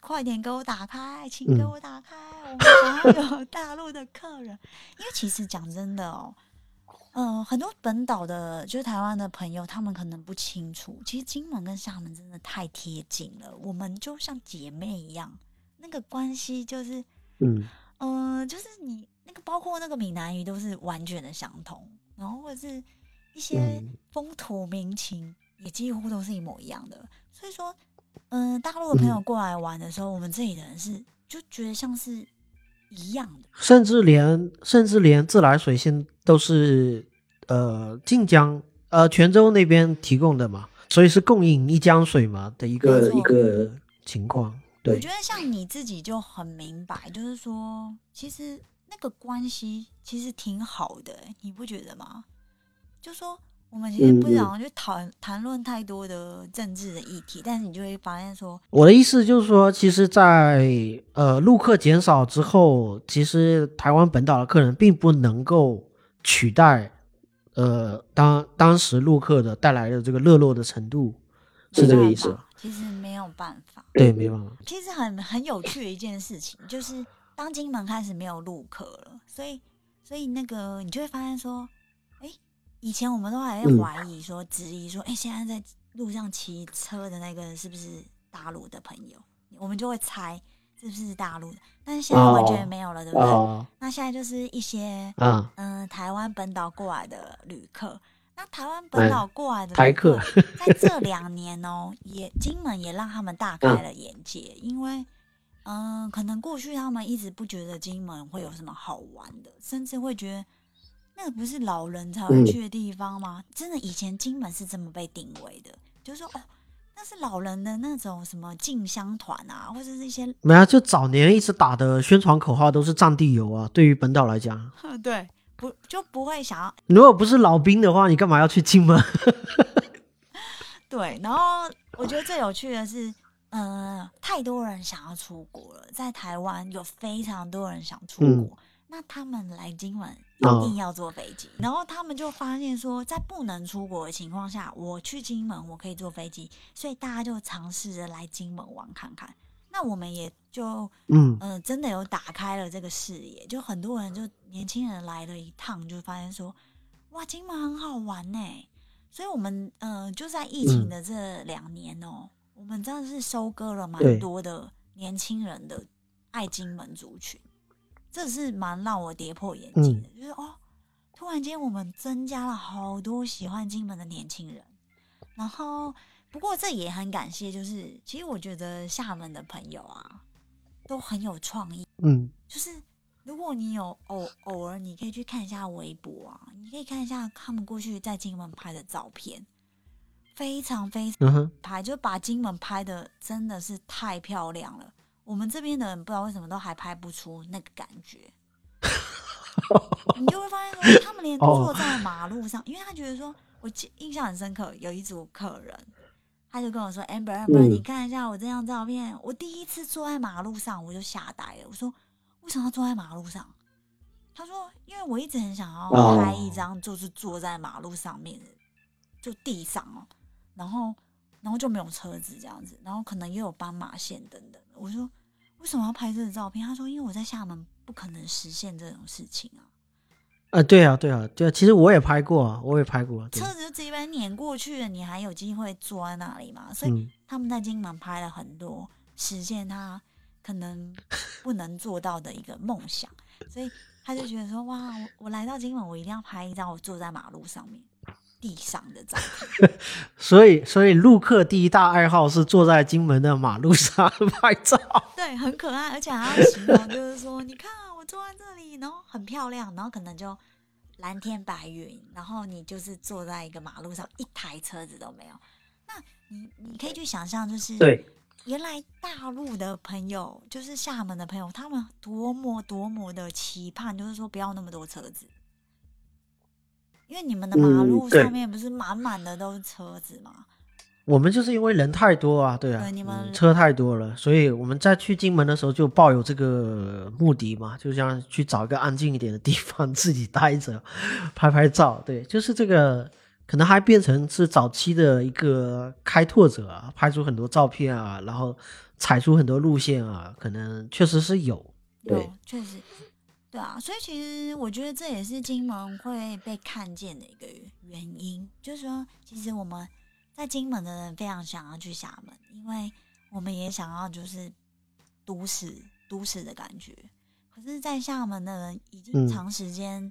快点给我打开，请给嗯我打开，我们想要有 [LAUGHS] 大陆的客人。因为其实讲真的哦，嗯、很多本岛的，就是台湾的朋友，他们可能不清楚，其实金门跟厦门真的太贴近了，我们就像姐妹一样，那个关系就是，嗯。嗯，就是你那个包括那个闽南语都是完全的相同，然后或者是一些嗯。风土民情也几乎都是一模一样的，所以说，嗯、大陆的朋友。嗯过来玩的时候，我们这里的人是就觉得像是一样的。甚至连甚至连自来水线都是呃晋江呃泉州那边提供的嘛，所以是供应一江水嘛的一个一个情况。对我觉，得像你自己就很明白，就是说，其实那个关系其实挺好的、欸，你不觉得吗？就说我们其实不想去谈谈论太多的政治的议题，但是你就会发现说，我的意思就是说，其实在，呃陆客减少之后，其实台湾本岛的客人并不能够取代呃当当时陆客的带来的这个热络的程度，是这个意思？其实没有办法。对，没办法。其实很很有趣的一件事情，就是当金门开始没有陆客了，所以所以那个你就会发现说，哎、以前我们都还在嗯怀疑说、质疑说，哎、现在在路上骑车的那个人是不是大陆的朋友？我们就会猜是不是大陆的，但是现在完全没有了，对不对？哦那现在就是一些啊，嗯、台湾本岛过来的旅客。那台湾本岛过来的哎台客，在这两年哦，也金门也让他们大 [LAUGHS] 开了眼界，因为嗯、可能过去他们一直不觉得金门会有什么好玩的，甚至会觉得那个不是老人才会嗯去的地方吗？真的，以前金门是这么被定位的，就是说哦，那是老人的那种什么进香团啊，或者是一些没有，就早年一直打的宣传口号都是战地游啊。对于本岛来讲，[LAUGHS] 对，不就不会想要如果不是老兵的话，你干嘛要去金门？[LAUGHS] 对，然后我觉得最有趣的是，呃，太多人想要出国了，在台湾有非常多人想出嗯国，那他们来金门一哦定要坐飞机，然后他们就发现说，在不能出国的情况下，我去金门我可以坐飞机，所以大家就尝试着来金门玩看看。那我们也就嗯。真的有打开了这个视野，就很多人就年轻人来了一趟，就发现说，哇，金门很好玩呢。所以我们呃就在疫情嗯。的这两年哦、我们真的是收割了蛮多的年轻人的爱金门族群，这是蛮让我跌破眼镜嗯。的，就是哦，突然间我们增加了好多喜欢金门的年轻人，然后不过这也很感谢，就是其实我觉得厦门的朋友啊都很有创意，嗯。就是如果你有偶偶尔，你可以去看一下微博啊，你可以看一下他们过去在金门拍的照片，非常非常拍，就把金门拍的真的是太漂亮了。我们这边的人不知道为什么都还拍不出那个感觉。[LAUGHS] 你就会发现说，他们连哦坐在马路上，因为他觉得说，我记印象很深刻，有一组客人，他就跟我说，amber amber，、嗯你看一下我这张照片，我第一次坐在马路上，我就吓呆了。我说，为什么要坐在马路上？他说，因为我一直很想要哦拍一张，就是坐在马路上面的，就地上哦，然后然后就没有车子这样子，然后可能也有斑马线等等的。我说，为什么要拍这个照片？他说，因为我在厦门不可能实现这种事情啊。啊，对啊，对啊，对啊，其实我也拍过啊，我也拍过，对车子就直接碾过去了，你还有机会坐在那里嘛？所以嗯，他们在金门拍了很多实现他可能不能做到的一个梦想，所以他就觉得说：哇，我我来到金门，我一定要拍一张我坐在马路上面地上的照片。[LAUGHS] 所以所以陆客第一大爱好是坐在金门的马路上拍照。[LAUGHS] 对，很可爱，而且还要形容，就是说，你看我坐在这里，然后很漂亮，然后可能就蓝天白云，然后你就是坐在一个马路上，一台车子都没有。那你你可以去想象，就是对，原来大陆的朋友，就是厦门的朋友，他们多么多么的期盼，就是说不要那么多车子，因为你们的马路上面不是满满的都是车子吗？我们就是因为人太多啊，对啊，对你们嗯车太多了，所以我们在去金门的时候就抱有这个目的嘛，就像去找一个安静一点的地方自己待着，拍拍照。对，[LAUGHS] 就是这个，可能还变成是早期的一个开拓者啊，拍出很多照片啊，然后踩出很多路线啊，可能确实是有。对有，确实，对啊，所以其实我觉得这也是金门会被看见的一个原因，就是说，其实我们在金门的人非常想要去厦门，因为我们也想要就是都市都市的感觉。可是，在厦门的人已经嗯长时间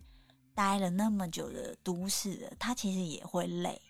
待了那么久的都市了，他其实也会累。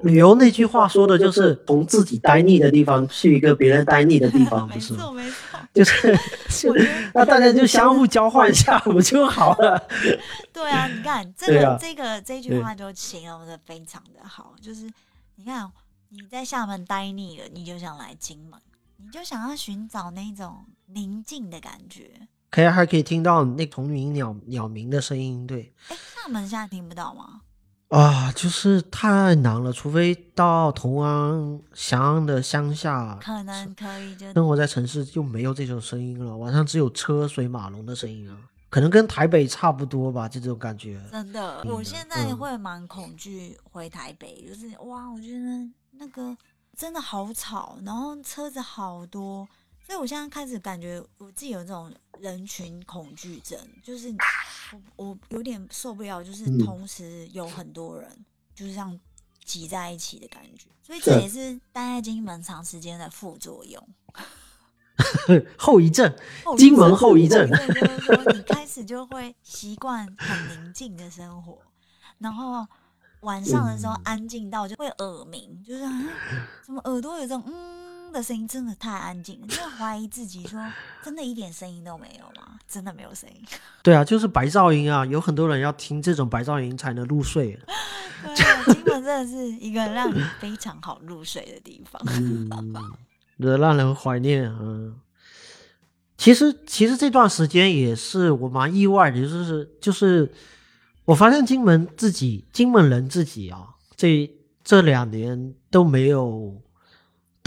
旅游那句话说的就是从自己待腻的地方去一个别人待腻的地方，没不是吗？错，没错。就是 [LAUGHS] [LAUGHS] 那大家就相互交换一下，不就好了？[LAUGHS] 对啊，你看这个、啊这个这句话就形容的非常的好，就是你看你在厦门待腻了，你就想来金门，你就想要寻找那种宁静的感觉。可以还可以听到那虫鸣鸟鸟鸣的声音，对哎，厦门现在听不到吗？啊，就是太难了，除非到同安翔安的乡下，可能可以就生活在城市就没有这种声音了，晚上只有车水马龙的声音啊，可能跟台北差不多吧，就这种感觉。真的，嗯我现在嗯。会蛮恐惧回台北，就是哇，我觉得那个真的好吵，然后车子好多，所以我现在开始感觉我自己有这种人群恐惧症，就是我我有点受不了，就是嗯。同时有很多人，就是像挤在一起的感觉，所以这也是待在金门长时间的副作用。[LAUGHS] 后遗症，金门症后遗症就是说你开始就会习惯很宁静的生活，然后晚上的时候嗯。安静到就会耳鸣，就是啊怎么耳朵有这种嗯的声音，真的太安静了，[LAUGHS] 就怀疑自己说真的一点声音都没有吗？真的没有声音？[LAUGHS] 对啊，就是白噪音啊，有很多人要听这种白噪音才能入睡。对啊，金门真的是一个让你非常好入睡的地方。[LAUGHS] 嗯，让人怀念。嗯，其实其实这段时间也是我蛮意外的，就是就是我发现金门自己金门人自己啊，这这两年都没有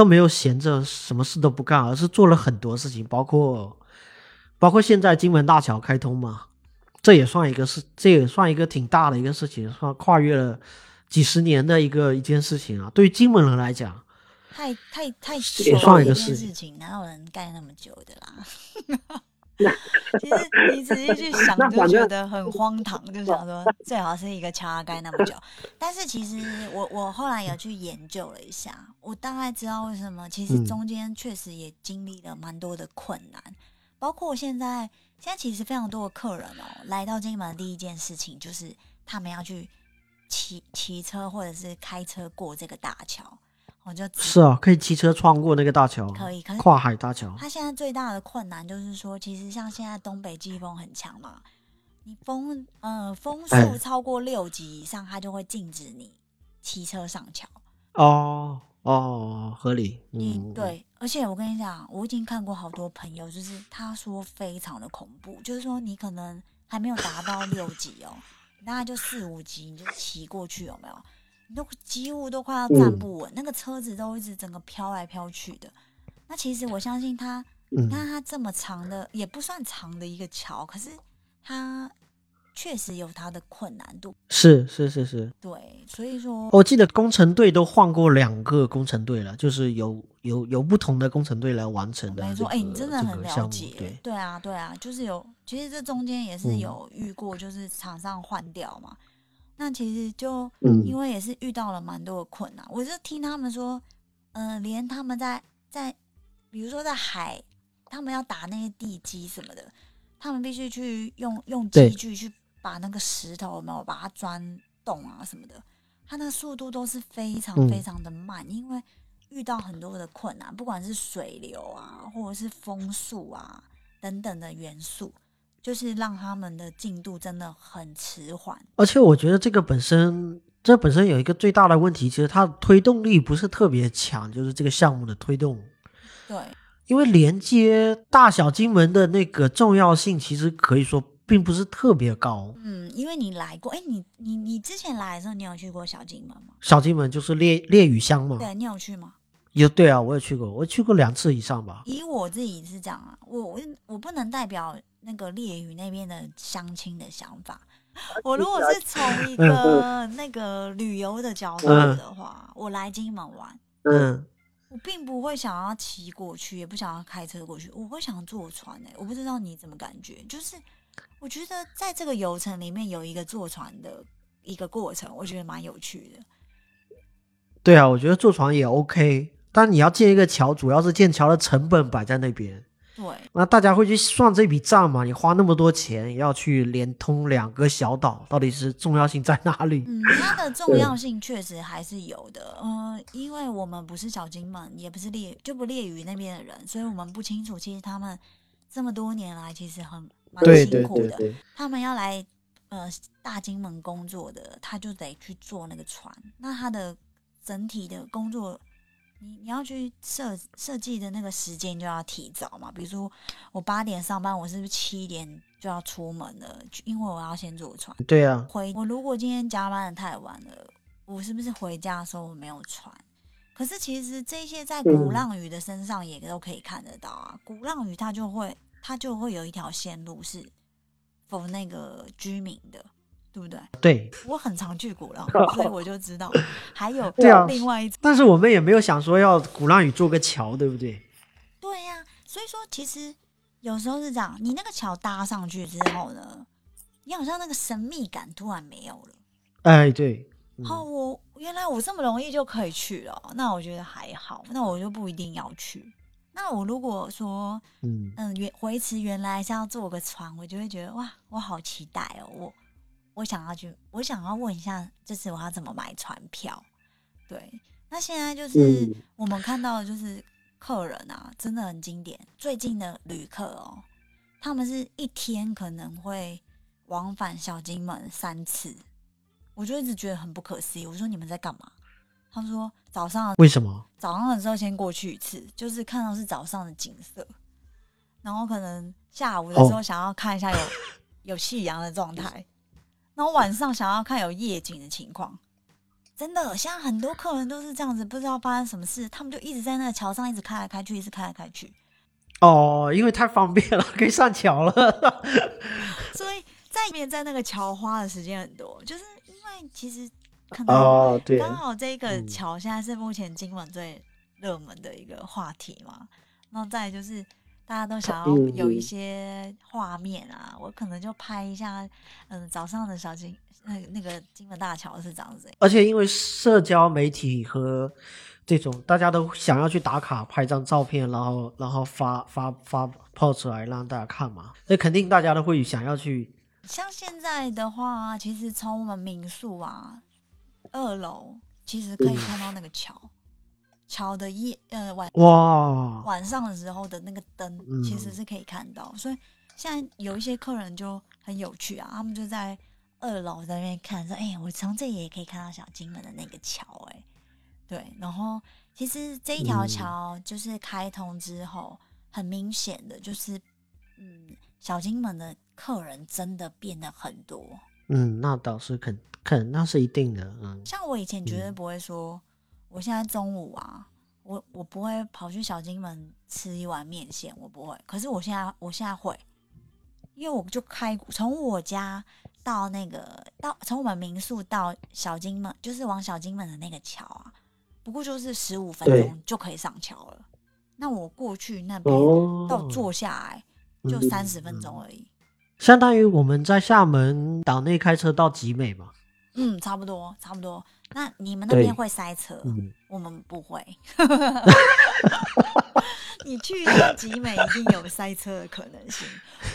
都没有闲着什么事都不干，而是做了很多事情，包括包括现在金门大桥开通嘛，这也算一个事，这也算一个挺大的一个事情，算跨越了几十年的一个一件事情啊。对于金门人来讲，太太太也算一个事情事情，哪有人干那么久的啦？[LAUGHS] 其实你仔细去想，就觉得很荒唐，就想说 [LAUGHS] 最好是一个桥盖那么久。但是其实我我后来有去研究了一下，我大概知道为什么。其实嗯中间确实也经历了蛮多的困难，包括现在现在其实非常多的客人哦，来到金门第一件事情就是他们要去骑骑车或者是开车过这个大桥，我就直是啊，可以骑车穿过那个大桥，可以可是跨海大桥。它现在最大的困难就是说，其实像现在东北季风很强嘛，你风呃风速哎超过六级以上，它就会禁止你骑车上桥。哦哦，合理。你嗯，对，而且我跟你讲，我已经看过好多朋友，就是他说非常的恐怖，就是说你可能还没有达到六级哦，大概就四五级你就骑过去，有没有？你都几乎都快要站不稳，那个车子都一直整个飘来飘去的。那其实我相信它，你看它这么长的，也不算长的一个桥，可是它确实有它的困难度。是是是是，对，所以说我记得工程队都换过两个工程队了，就是有有有不同的工程队来完成的、没错，哎、你真的很了解，对，对啊，对啊，就是有，其实这中间也是嗯有遇过，就是厂商换掉嘛。那其实就嗯。因为也是遇到了蛮多的困难，我就听他们说，呃，连他们在在，比如说在海，他们要打那些地基什么的，他们必须去用用机具去把那个石头有没有把它钻洞啊什么的，它那个速度都是非常嗯。非常的慢，因为遇到很多的困难，不管是水流啊，或者是风速啊等等的元素，就是让他们的进度真的很迟缓。而且我觉得这个本身，这本身有一个最大的问题，其实它的推动力不是特别强，就是这个项目的推动，对，因为连接大小金门的那个重要性，其实可以说并不是特别高。嗯，因为你来过，哎、你你你之前来的时候，你有去过小金门吗？小金门就是烈烈屿乡嘛，对，你有去吗？有对啊，我也去过，我去过两次以上吧。以我自己是这样啊，我我我不能代表那个烈屿那边的相亲的想法。我如果是从 [LAUGHS] 一个那个旅游的角度的话，我来金门玩，嗯，我并不会想要骑过去，也不想要开车过去，我会想坐船诶、我不知道你怎么感觉，就是我觉得在这个游程里面有一个坐船的一个过程，我觉得蛮有趣的。对啊，我觉得坐船也 OK，但你要建一个桥，主要是建桥的成本摆在那边。对，那大家会去算这笔账嘛？你花那么多钱要去连通两个小岛，到底是重要性在哪里？嗯，[LAUGHS] 它的重要性确实还是有的。嗯、因为我们不是小金门，也不是猎，就不列屿那边的人，所以我们不清楚。其实他们这么多年来，其实很蛮辛苦的。对对，他们要来呃大金门工作的，他就得去坐那个船。那他的整体的工作，你你要去设设计的那个时间就要提早嘛。比如说我八点上班，我是不是七点就要出门了？因为我要先坐船。对啊，回我如果今天加班的太晚了，我是不是回家的时候我没有船？可是其实这些在鼓浪屿的身上也都可以看得到啊。鼓浪屿它就会它就会有一条线路是否那个居民的，对不对？对。我很常去鼓浪屿，[LAUGHS] 所以我就知道。还有对啊另外一但是我们也没有想说要鼓浪屿做个桥，对不对？对呀、所以说其实有时候是这样，你那个桥搭上去之后呢，你好像那个神秘感突然没有了。哎，对，嗯哦，我原来我这么容易就可以去了，那我觉得还好，那我就不一定要去。那我如果说，嗯，嗯，原维持原来是要坐个船，我就会觉得哇，我好期待哦，我我想要去，我想要问一下，这次我要怎么买船票？对，那现在就是嗯我们看到的就是客人啊，真的很经典。最近的旅客哦，他们是一天可能会往返小金门三次，我就一直觉得很不可思议。我说你们在干嘛？他说早上为什么？早上的时候先过去一次，就是看到是早上的景色，然后可能下午的时候想要看一下有、有夕阳的状态，[LAUGHS] 然后晚上想要看有夜景的情况。真的，现在很多客人都是这样子，不知道发生什么事，他们就一直在那个桥上一直开来开去，一直开来开去。哦，因为太方便了，可以上桥了。[LAUGHS] 所以在面在那个桥花的时间很多，就是因为其实可能哦，对，刚好这个嗯桥现在是目前今晚最热门的一个话题嘛，然后再就是大家都想要嗯有一嗯些画面啊，我可能就拍一下，嗯，早上的小金那那个金门大桥是长怎样？而且因为社交媒体和这种大家都想要去打卡拍张照片，然后然后发发发抛出来让大家看嘛，那肯定大家都会想要去。像现在的话，其实从我们民宿啊二楼，其实可以看到那个桥，桥的夜呃晚哇，晚上的时候的那个灯，嗯其实是可以看到。所以现在有一些客人就很有趣啊，他们就在二楼在那边看，说：“哎、我从这里也可以看到小金门的那个桥。”哎，对。然后其实这一条嗯桥就是开通之后，很明显的就是，嗯，小金门的客人真的变得很多。嗯，那倒是肯肯那是一定的，嗯像我以前绝对不会说，我现在中午啊，我我不会跑去小金门吃一碗面线，我不会。可是我现在我现在会，因为我就开从我家到那个到从我们民宿到小金门，就是往小金门的那个桥啊，不过就是十五分对钟就可以上桥了。那我过去那边哦到坐下来就嗯三十分钟而已。相当于我们在厦门岛内开车到集美嘛，嗯，差不多，差不多。那你们那对边会塞车？嗯，我们不会。[LAUGHS] 你去集美一定有塞车的可能性，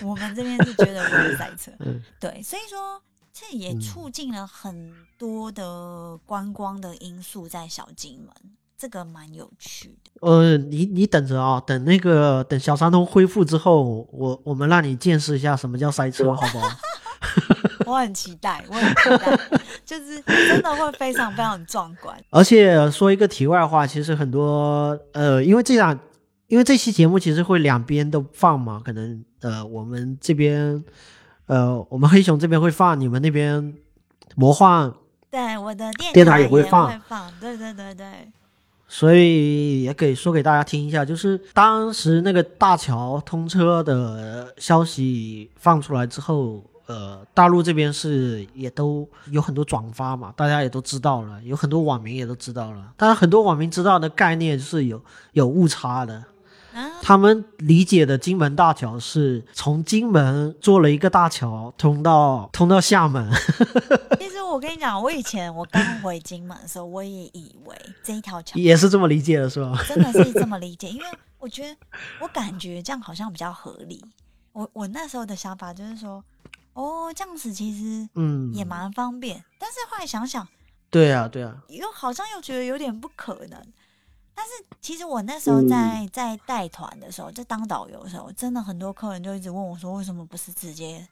我们这边是绝对不会塞车。嗯对，所以说这也嗯促进了很多的观光的因素在小金门，这个蛮有趣的。呃，你你等着啊，等那个等小三通恢复之后，我我们让你见识一下什么叫塞车，好不好？[LAUGHS] 我很期待，我很期待，就是真的会非常非常壮观。[LAUGHS] 而且说一个题外话，其实很多呃，因为这样，因为这期节目其实会两边都放嘛，可能呃，我们这边呃，我们黑熊这边会放，你们那边魔幻，对，我的电电台也也会放会放，对对对对。所以也可以说给大家听一下，就是当时那个大桥通车的消息放出来之后，呃，大陆这边是也都有很多转发嘛，大家也都知道了，有很多网民也都知道了。当然，很多网民知道的概念是有有误差的，啊，他们理解的金门大桥是从金门做了一个大桥通到通到厦门，其实我跟你讲，我以前我刚回金门的时候，我也以为这一条桥也是这么理解的，是吧？[LAUGHS] 真的是这么理解，因为我觉得我感觉这样好像比较合理。我我那时候的想法就是说，哦，这样子其实嗯，也蛮方便，但是后来想想，对啊，对啊，又好像又觉得有点不可能。但是其实我那时候在、在带团的时候，在当导游的时候，真的很多客人就一直问我说，为什么不是直接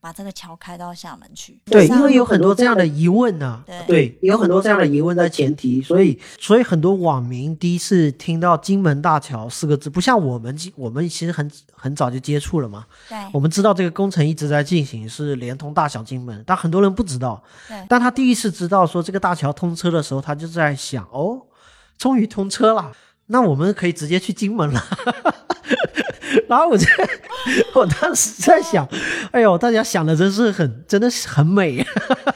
把这个桥开到厦门去？对，因为有很多这样的疑问呢、对对，有很多这样的疑问在前提，所以所以很多网民第一次听到“金门大桥”四个字，不像我们，我们其实很很早就接触了嘛，对我们知道这个工程一直在进行，是连通大小金门，但很多人不知道。对但他第一次知道说这个大桥通车的时候，他就在想，哦，终于通车了，那我们可以直接去金门了。[LAUGHS] 然后我就，[LAUGHS] 我当时在想，哎呦，大家想的真是很，真的是很美。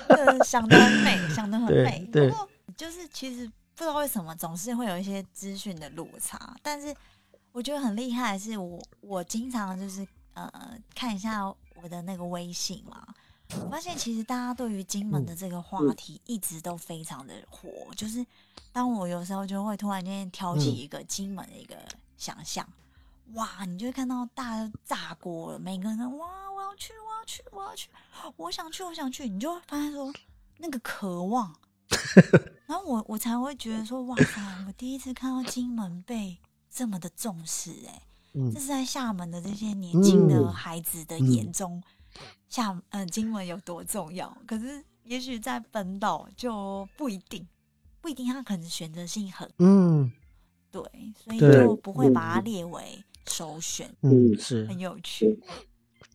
对，想得很美，想得很美。对不过就是其实不知道为什么总是会有一些资讯的落差，但是我觉得很厉害的是我我经常就是呃看一下我的那个微信嘛，我发现其实大家对于金门的这个话题一直都非常的火，就是当我有时候就会突然间挑起一个金门的一个想象。哇，你就会看到大家炸锅了，每个人都哇，我要去，我要去，我要去，我想去，我想去，你就会发现说那个渴望，然后我我才会觉得说，哇塞，我第一次看到金门被这么的重视、欸，嗯这是在厦门的这些年轻的嗯孩子的眼。中，厦呃金门有多重要。可是也许在本岛就不一定，不一定，他可能选择性很嗯对，所以就不会把它列为首选，嗯，是。很有趣。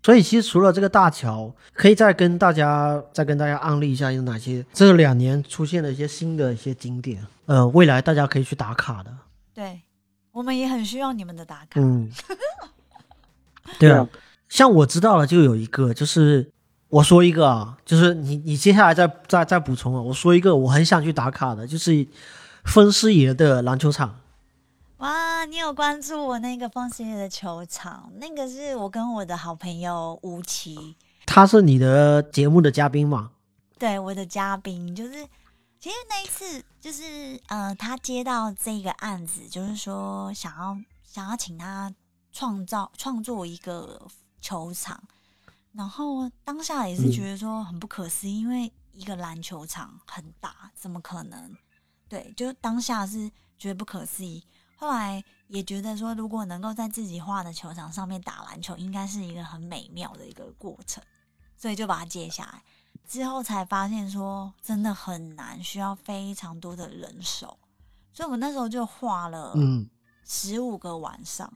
所以其实除了这个大桥，可以再跟大家再跟大家安利一下有哪些这两年出现的一些新的一些景点，呃，未来大家可以去打卡的。对，我们也很需要你们的打卡。嗯，[LAUGHS] 对啊，像我知道了就有一个，就是我说一个啊，就是你你接下来再再再补充啊，我说一个我很想去打卡的，就是风师爷的篮球场。哇，你有关注我那个风行的球场？那个是我跟我的好朋友吴奇，他是你的节目的嘉宾吗？对我的嘉宾，就是其实那一次就是呃，他接到这个案子，就是说想要想要请他创造创作一个球场，然后当下也是觉得说很不可思议，因为一个篮球场很大，怎么可能？对，就当下是觉得不可思议。后来也觉得说，如果能够在自己画的球场上面打篮球，应该是一个很美妙的一个过程，所以就把它接下来。之后才发现说，真的很难，需要非常多的人手，所以我们那时候就画了嗯，十五个晚上，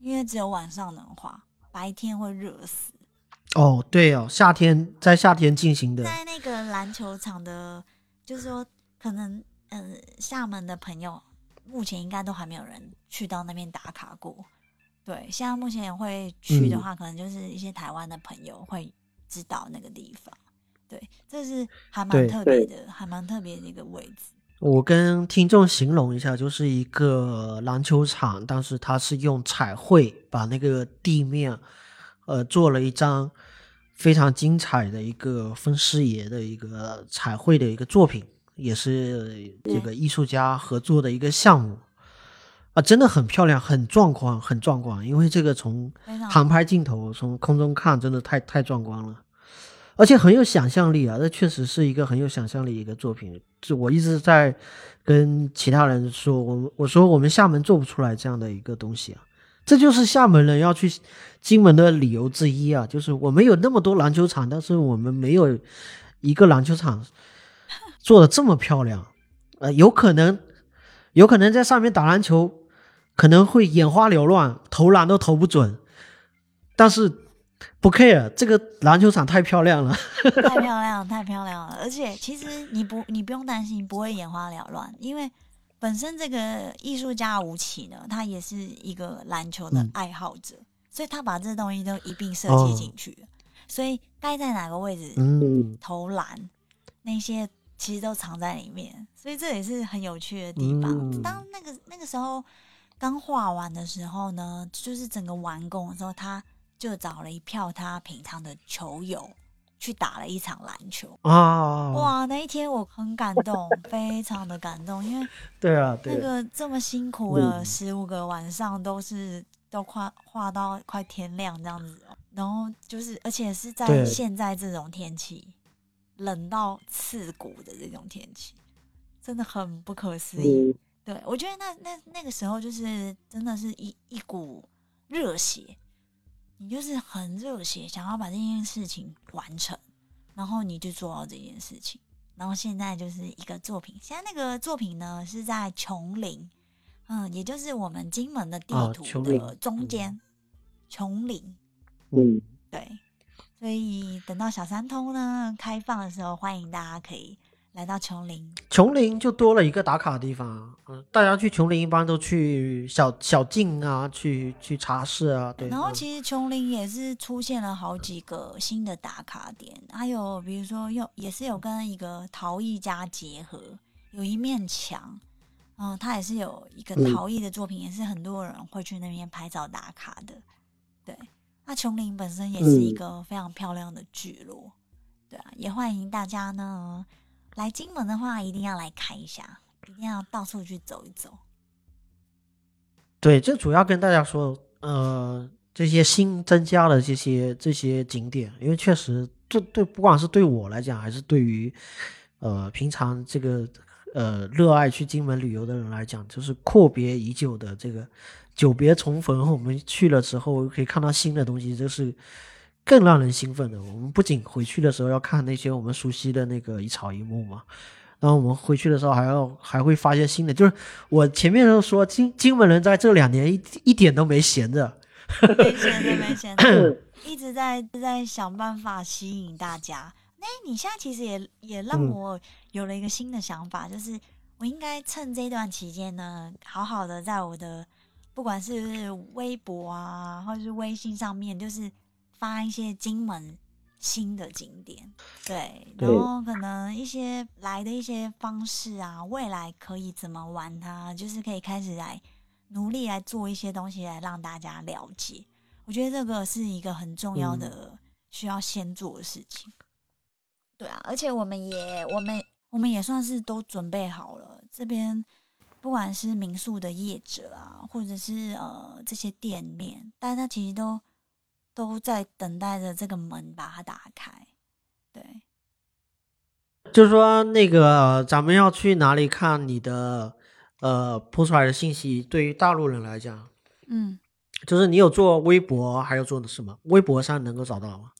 因为只有晚上能画，白天会热死。哦，对哦，夏天在夏天进行的，在那个篮球场的，就是说可能嗯厦门的朋友目前应该都还没有人去到那边打卡过。对，现在目前会去的话，可能就是一些台湾的朋友会知道那个地方。对，这是还蛮特别的，还蛮特别的一个位置。我跟听众形容一下，就是一个篮球场，但是它是用彩绘把那个地面，呃，做了一张非常精彩的一个分师爷的一个彩绘的一个作品，也是这个艺术家合作的一个项目。啊，真的很漂亮，很壮观，很壮观。因为这个从航拍镜头从空中看，真的太太壮观了，而且很有想象力啊！这确实是一个很有想象力一个作品。就我一直在跟其他人说，我们我说我们厦门做不出来这样的一个东西啊，这就是厦门人要去金门的理由之一啊！就是我们有那么多篮球场，但是我们没有一个篮球场做的这么漂亮。呃，有可能，有可能在上面打篮球。可能会眼花缭乱，投篮都投不准，但是不 care，这个篮球场太漂亮了，太 [LAUGHS] 漂亮，太漂亮了。而且其实你不，你不用担心不会眼花缭乱，因为本身这个艺术家吴奇呢，他也是一个篮球的爱好者，所以他把这东西都一并设计进去，所以该在哪个位置嗯投篮，那些其实都藏在里面，所以这也是很有趣的地方。嗯当那个那个时候。刚画完的时候呢，就是整个完工的时候，他就找了一票他平常的球友去打了一场篮球啊！哇，那一天我很感动，非常的感动，因为 [LAUGHS] 对啊，对那个这么辛苦了十五个晚上，都是都快画到快天亮这样子，然后就是而且是在现在这种天气，冷到刺骨的这种天气，真的很不可思议。对，我觉得那那那个时候就是真的是一一股热血，你就是很热血，想要把这件事情完成，然后你就做到这件事情，然后现在就是一个作品。现在那个作品呢是在琼林，嗯，也就是我们金门的地哦图的中间，琼林。嗯，对，所以等到小三通呢开放的时候，欢迎大家可以来到琼林。琼林就多了一个打卡的地方啊，嗯，大家去琼林一般都去小小径啊，去去茶室啊，对。然后嗯其实琼林也是出现了好几个新的打卡点，还有比如说又也是有跟一个陶艺家结合，有一面墙，嗯，它也是有一个嗯陶艺的作品，也是很多人会去那边拍照打卡的。对，那琼林本身也是一嗯个非常漂亮的聚落，对啊，也欢迎大家呢来金门的话，一定要来看一下，一定要到处去走一走。对，这主要跟大家说，呃，这些新增加的这些这些景点，因为确实这对不管是对我来讲，还是对于呃平常这个呃热爱去金门旅游的人来讲，就是阔别已久的这个久别重逢。我们去了之后可以看到新的东西，这是更让人兴奋的。我们不仅回去的时候要看那些我们熟悉的那个一草一木嘛。然后我们回去的时候还要还会发现新的，就是我前面都说金金门人在这两年一一点都没闲着，[LAUGHS] 没闲的，没闲着，[LAUGHS] 一直在在想办法吸引大家。哎，你现在其实也也让嗯我有了一个新的想法，就是我应该趁这段期间呢，好好的在我的不管是微博啊，或者是微信上面，就是发一些金门新的景点，对，然对后可能一些来的一些方式啊，未来可以怎么玩它，就是可以开始来努力来做一些东西来让大家了解。我觉得这个是一个很重要的需要先做的事情。对啊，而且我们也我们我们也算是都准备好了，这边不管是民宿的业者啊，或者是呃这些店面，大家其实都都在等待着这个门把它打开。对，就是说那个咱们要去哪里看你的呃铺出来的信息，对于大陆人来讲，嗯，就是你有做微博，还有做的什么？微博上能够找到吗？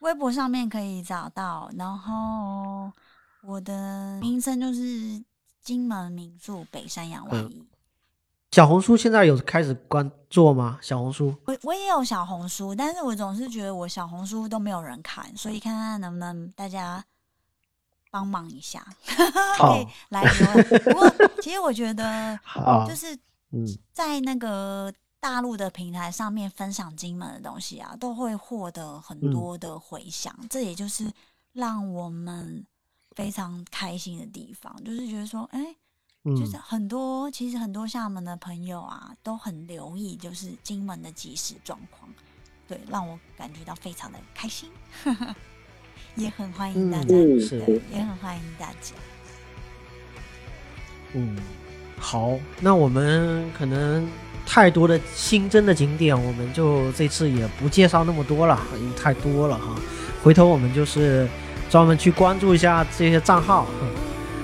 微博上面可以找到，然后我的名称就是金门民宿北山洋万嗯一。小红书现在有开始关做吗？小红书我我也有小红书，但是我总是觉得我小红书都没有人看，所以看看能不能大家帮忙一下，[LAUGHS] 可以来。不过 [LAUGHS] 其实我觉得就，是嗯在那个大陆的平台上面分享金门的东西啊，都会获得很多的回响，这也就是让我们非常开心的地方，就是觉得说，哎、就是嗯很多其实很多厦门的朋友啊，都很留意就是金门的即时状况，对，让我感觉到非常的开心，[LAUGHS] 也很欢迎大家，嗯是。对，也很欢迎大家。嗯，好，那我们可能太多的新增的景点，我们就这次也不介绍那么多了，因为太多了哈。回头我们就是专门去关注一下这些账号，嗯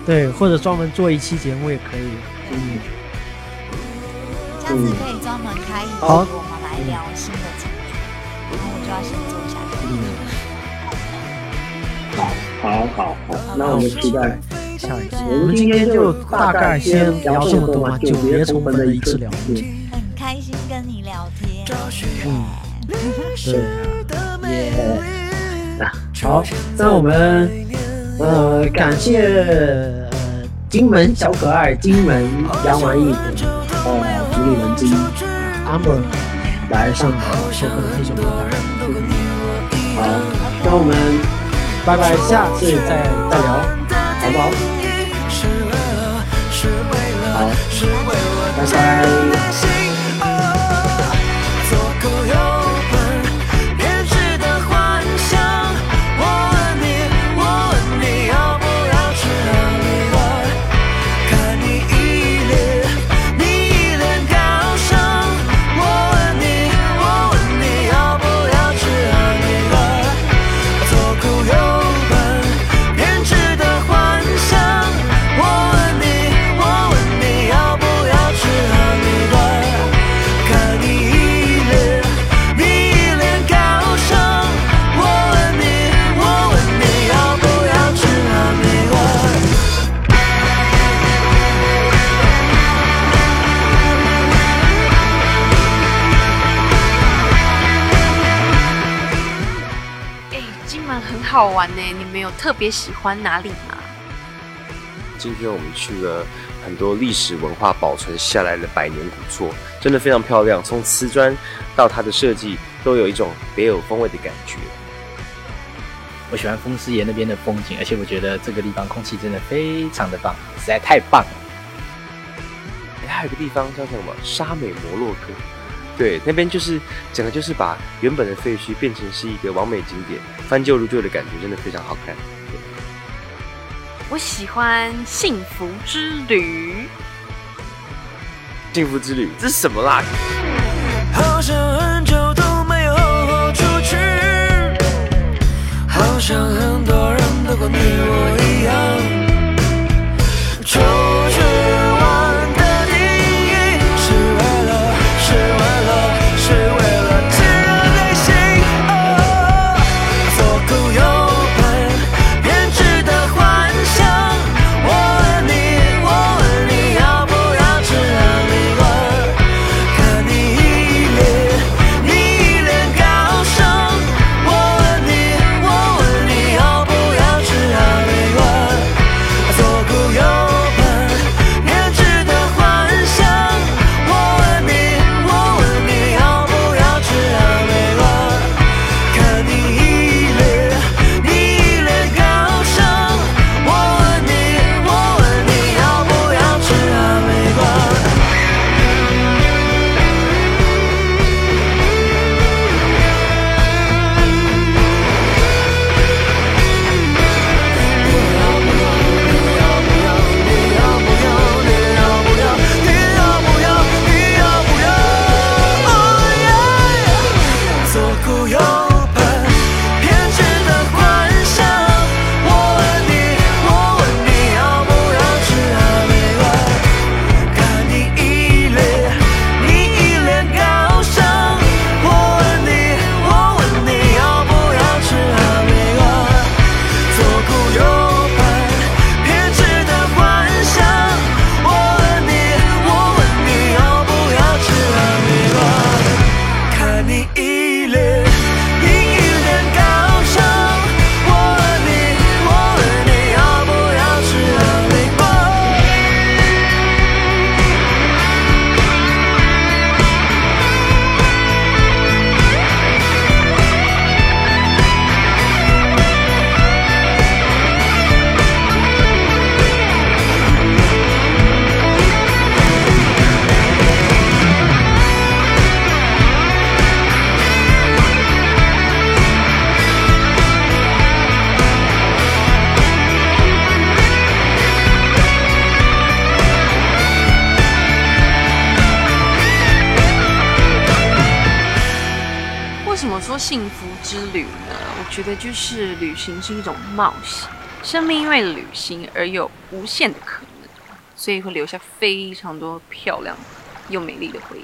对，或者专门做一期节目也可以。嗯，下次可以专门开一集，好我们来聊新的景点，然后我就要先做下去。好，好，好，好，那我们期待。下一期我们今天就大大概先聊这么多嘛，就久别重逢的一次聊嗯，对。耶，好，那我们呃感谢呃金门小可爱、金门杨完义呃主理人之一 Amber 来上做客黑熊电台。好，那我们拜拜，下次再再聊，好不好？好，拜拜。好玩呢，你们有特别喜欢哪里吗？今天我们去了很多历史文化保存下来的百年古厝，真的非常漂亮。从瓷砖到它的设计，都有一种别有风味的感觉。我喜欢风师爷那边的风景，而且我觉得这个地方空气真的非常的棒，实在太棒了。哎还有个地方叫做什么沙美摩洛哥，对，那边就是整个就是把原本的废墟变成是一个完美景点，翻旧如旧的感觉，真的非常好看。我喜欢幸福之旅。幸福之旅，这是什么啦？好像很久都没有好好出去，好像很多人都跟你我一样。是一种冒险，生命因为旅行而有无限的可能，所以会留下非常多漂亮又美丽的回忆。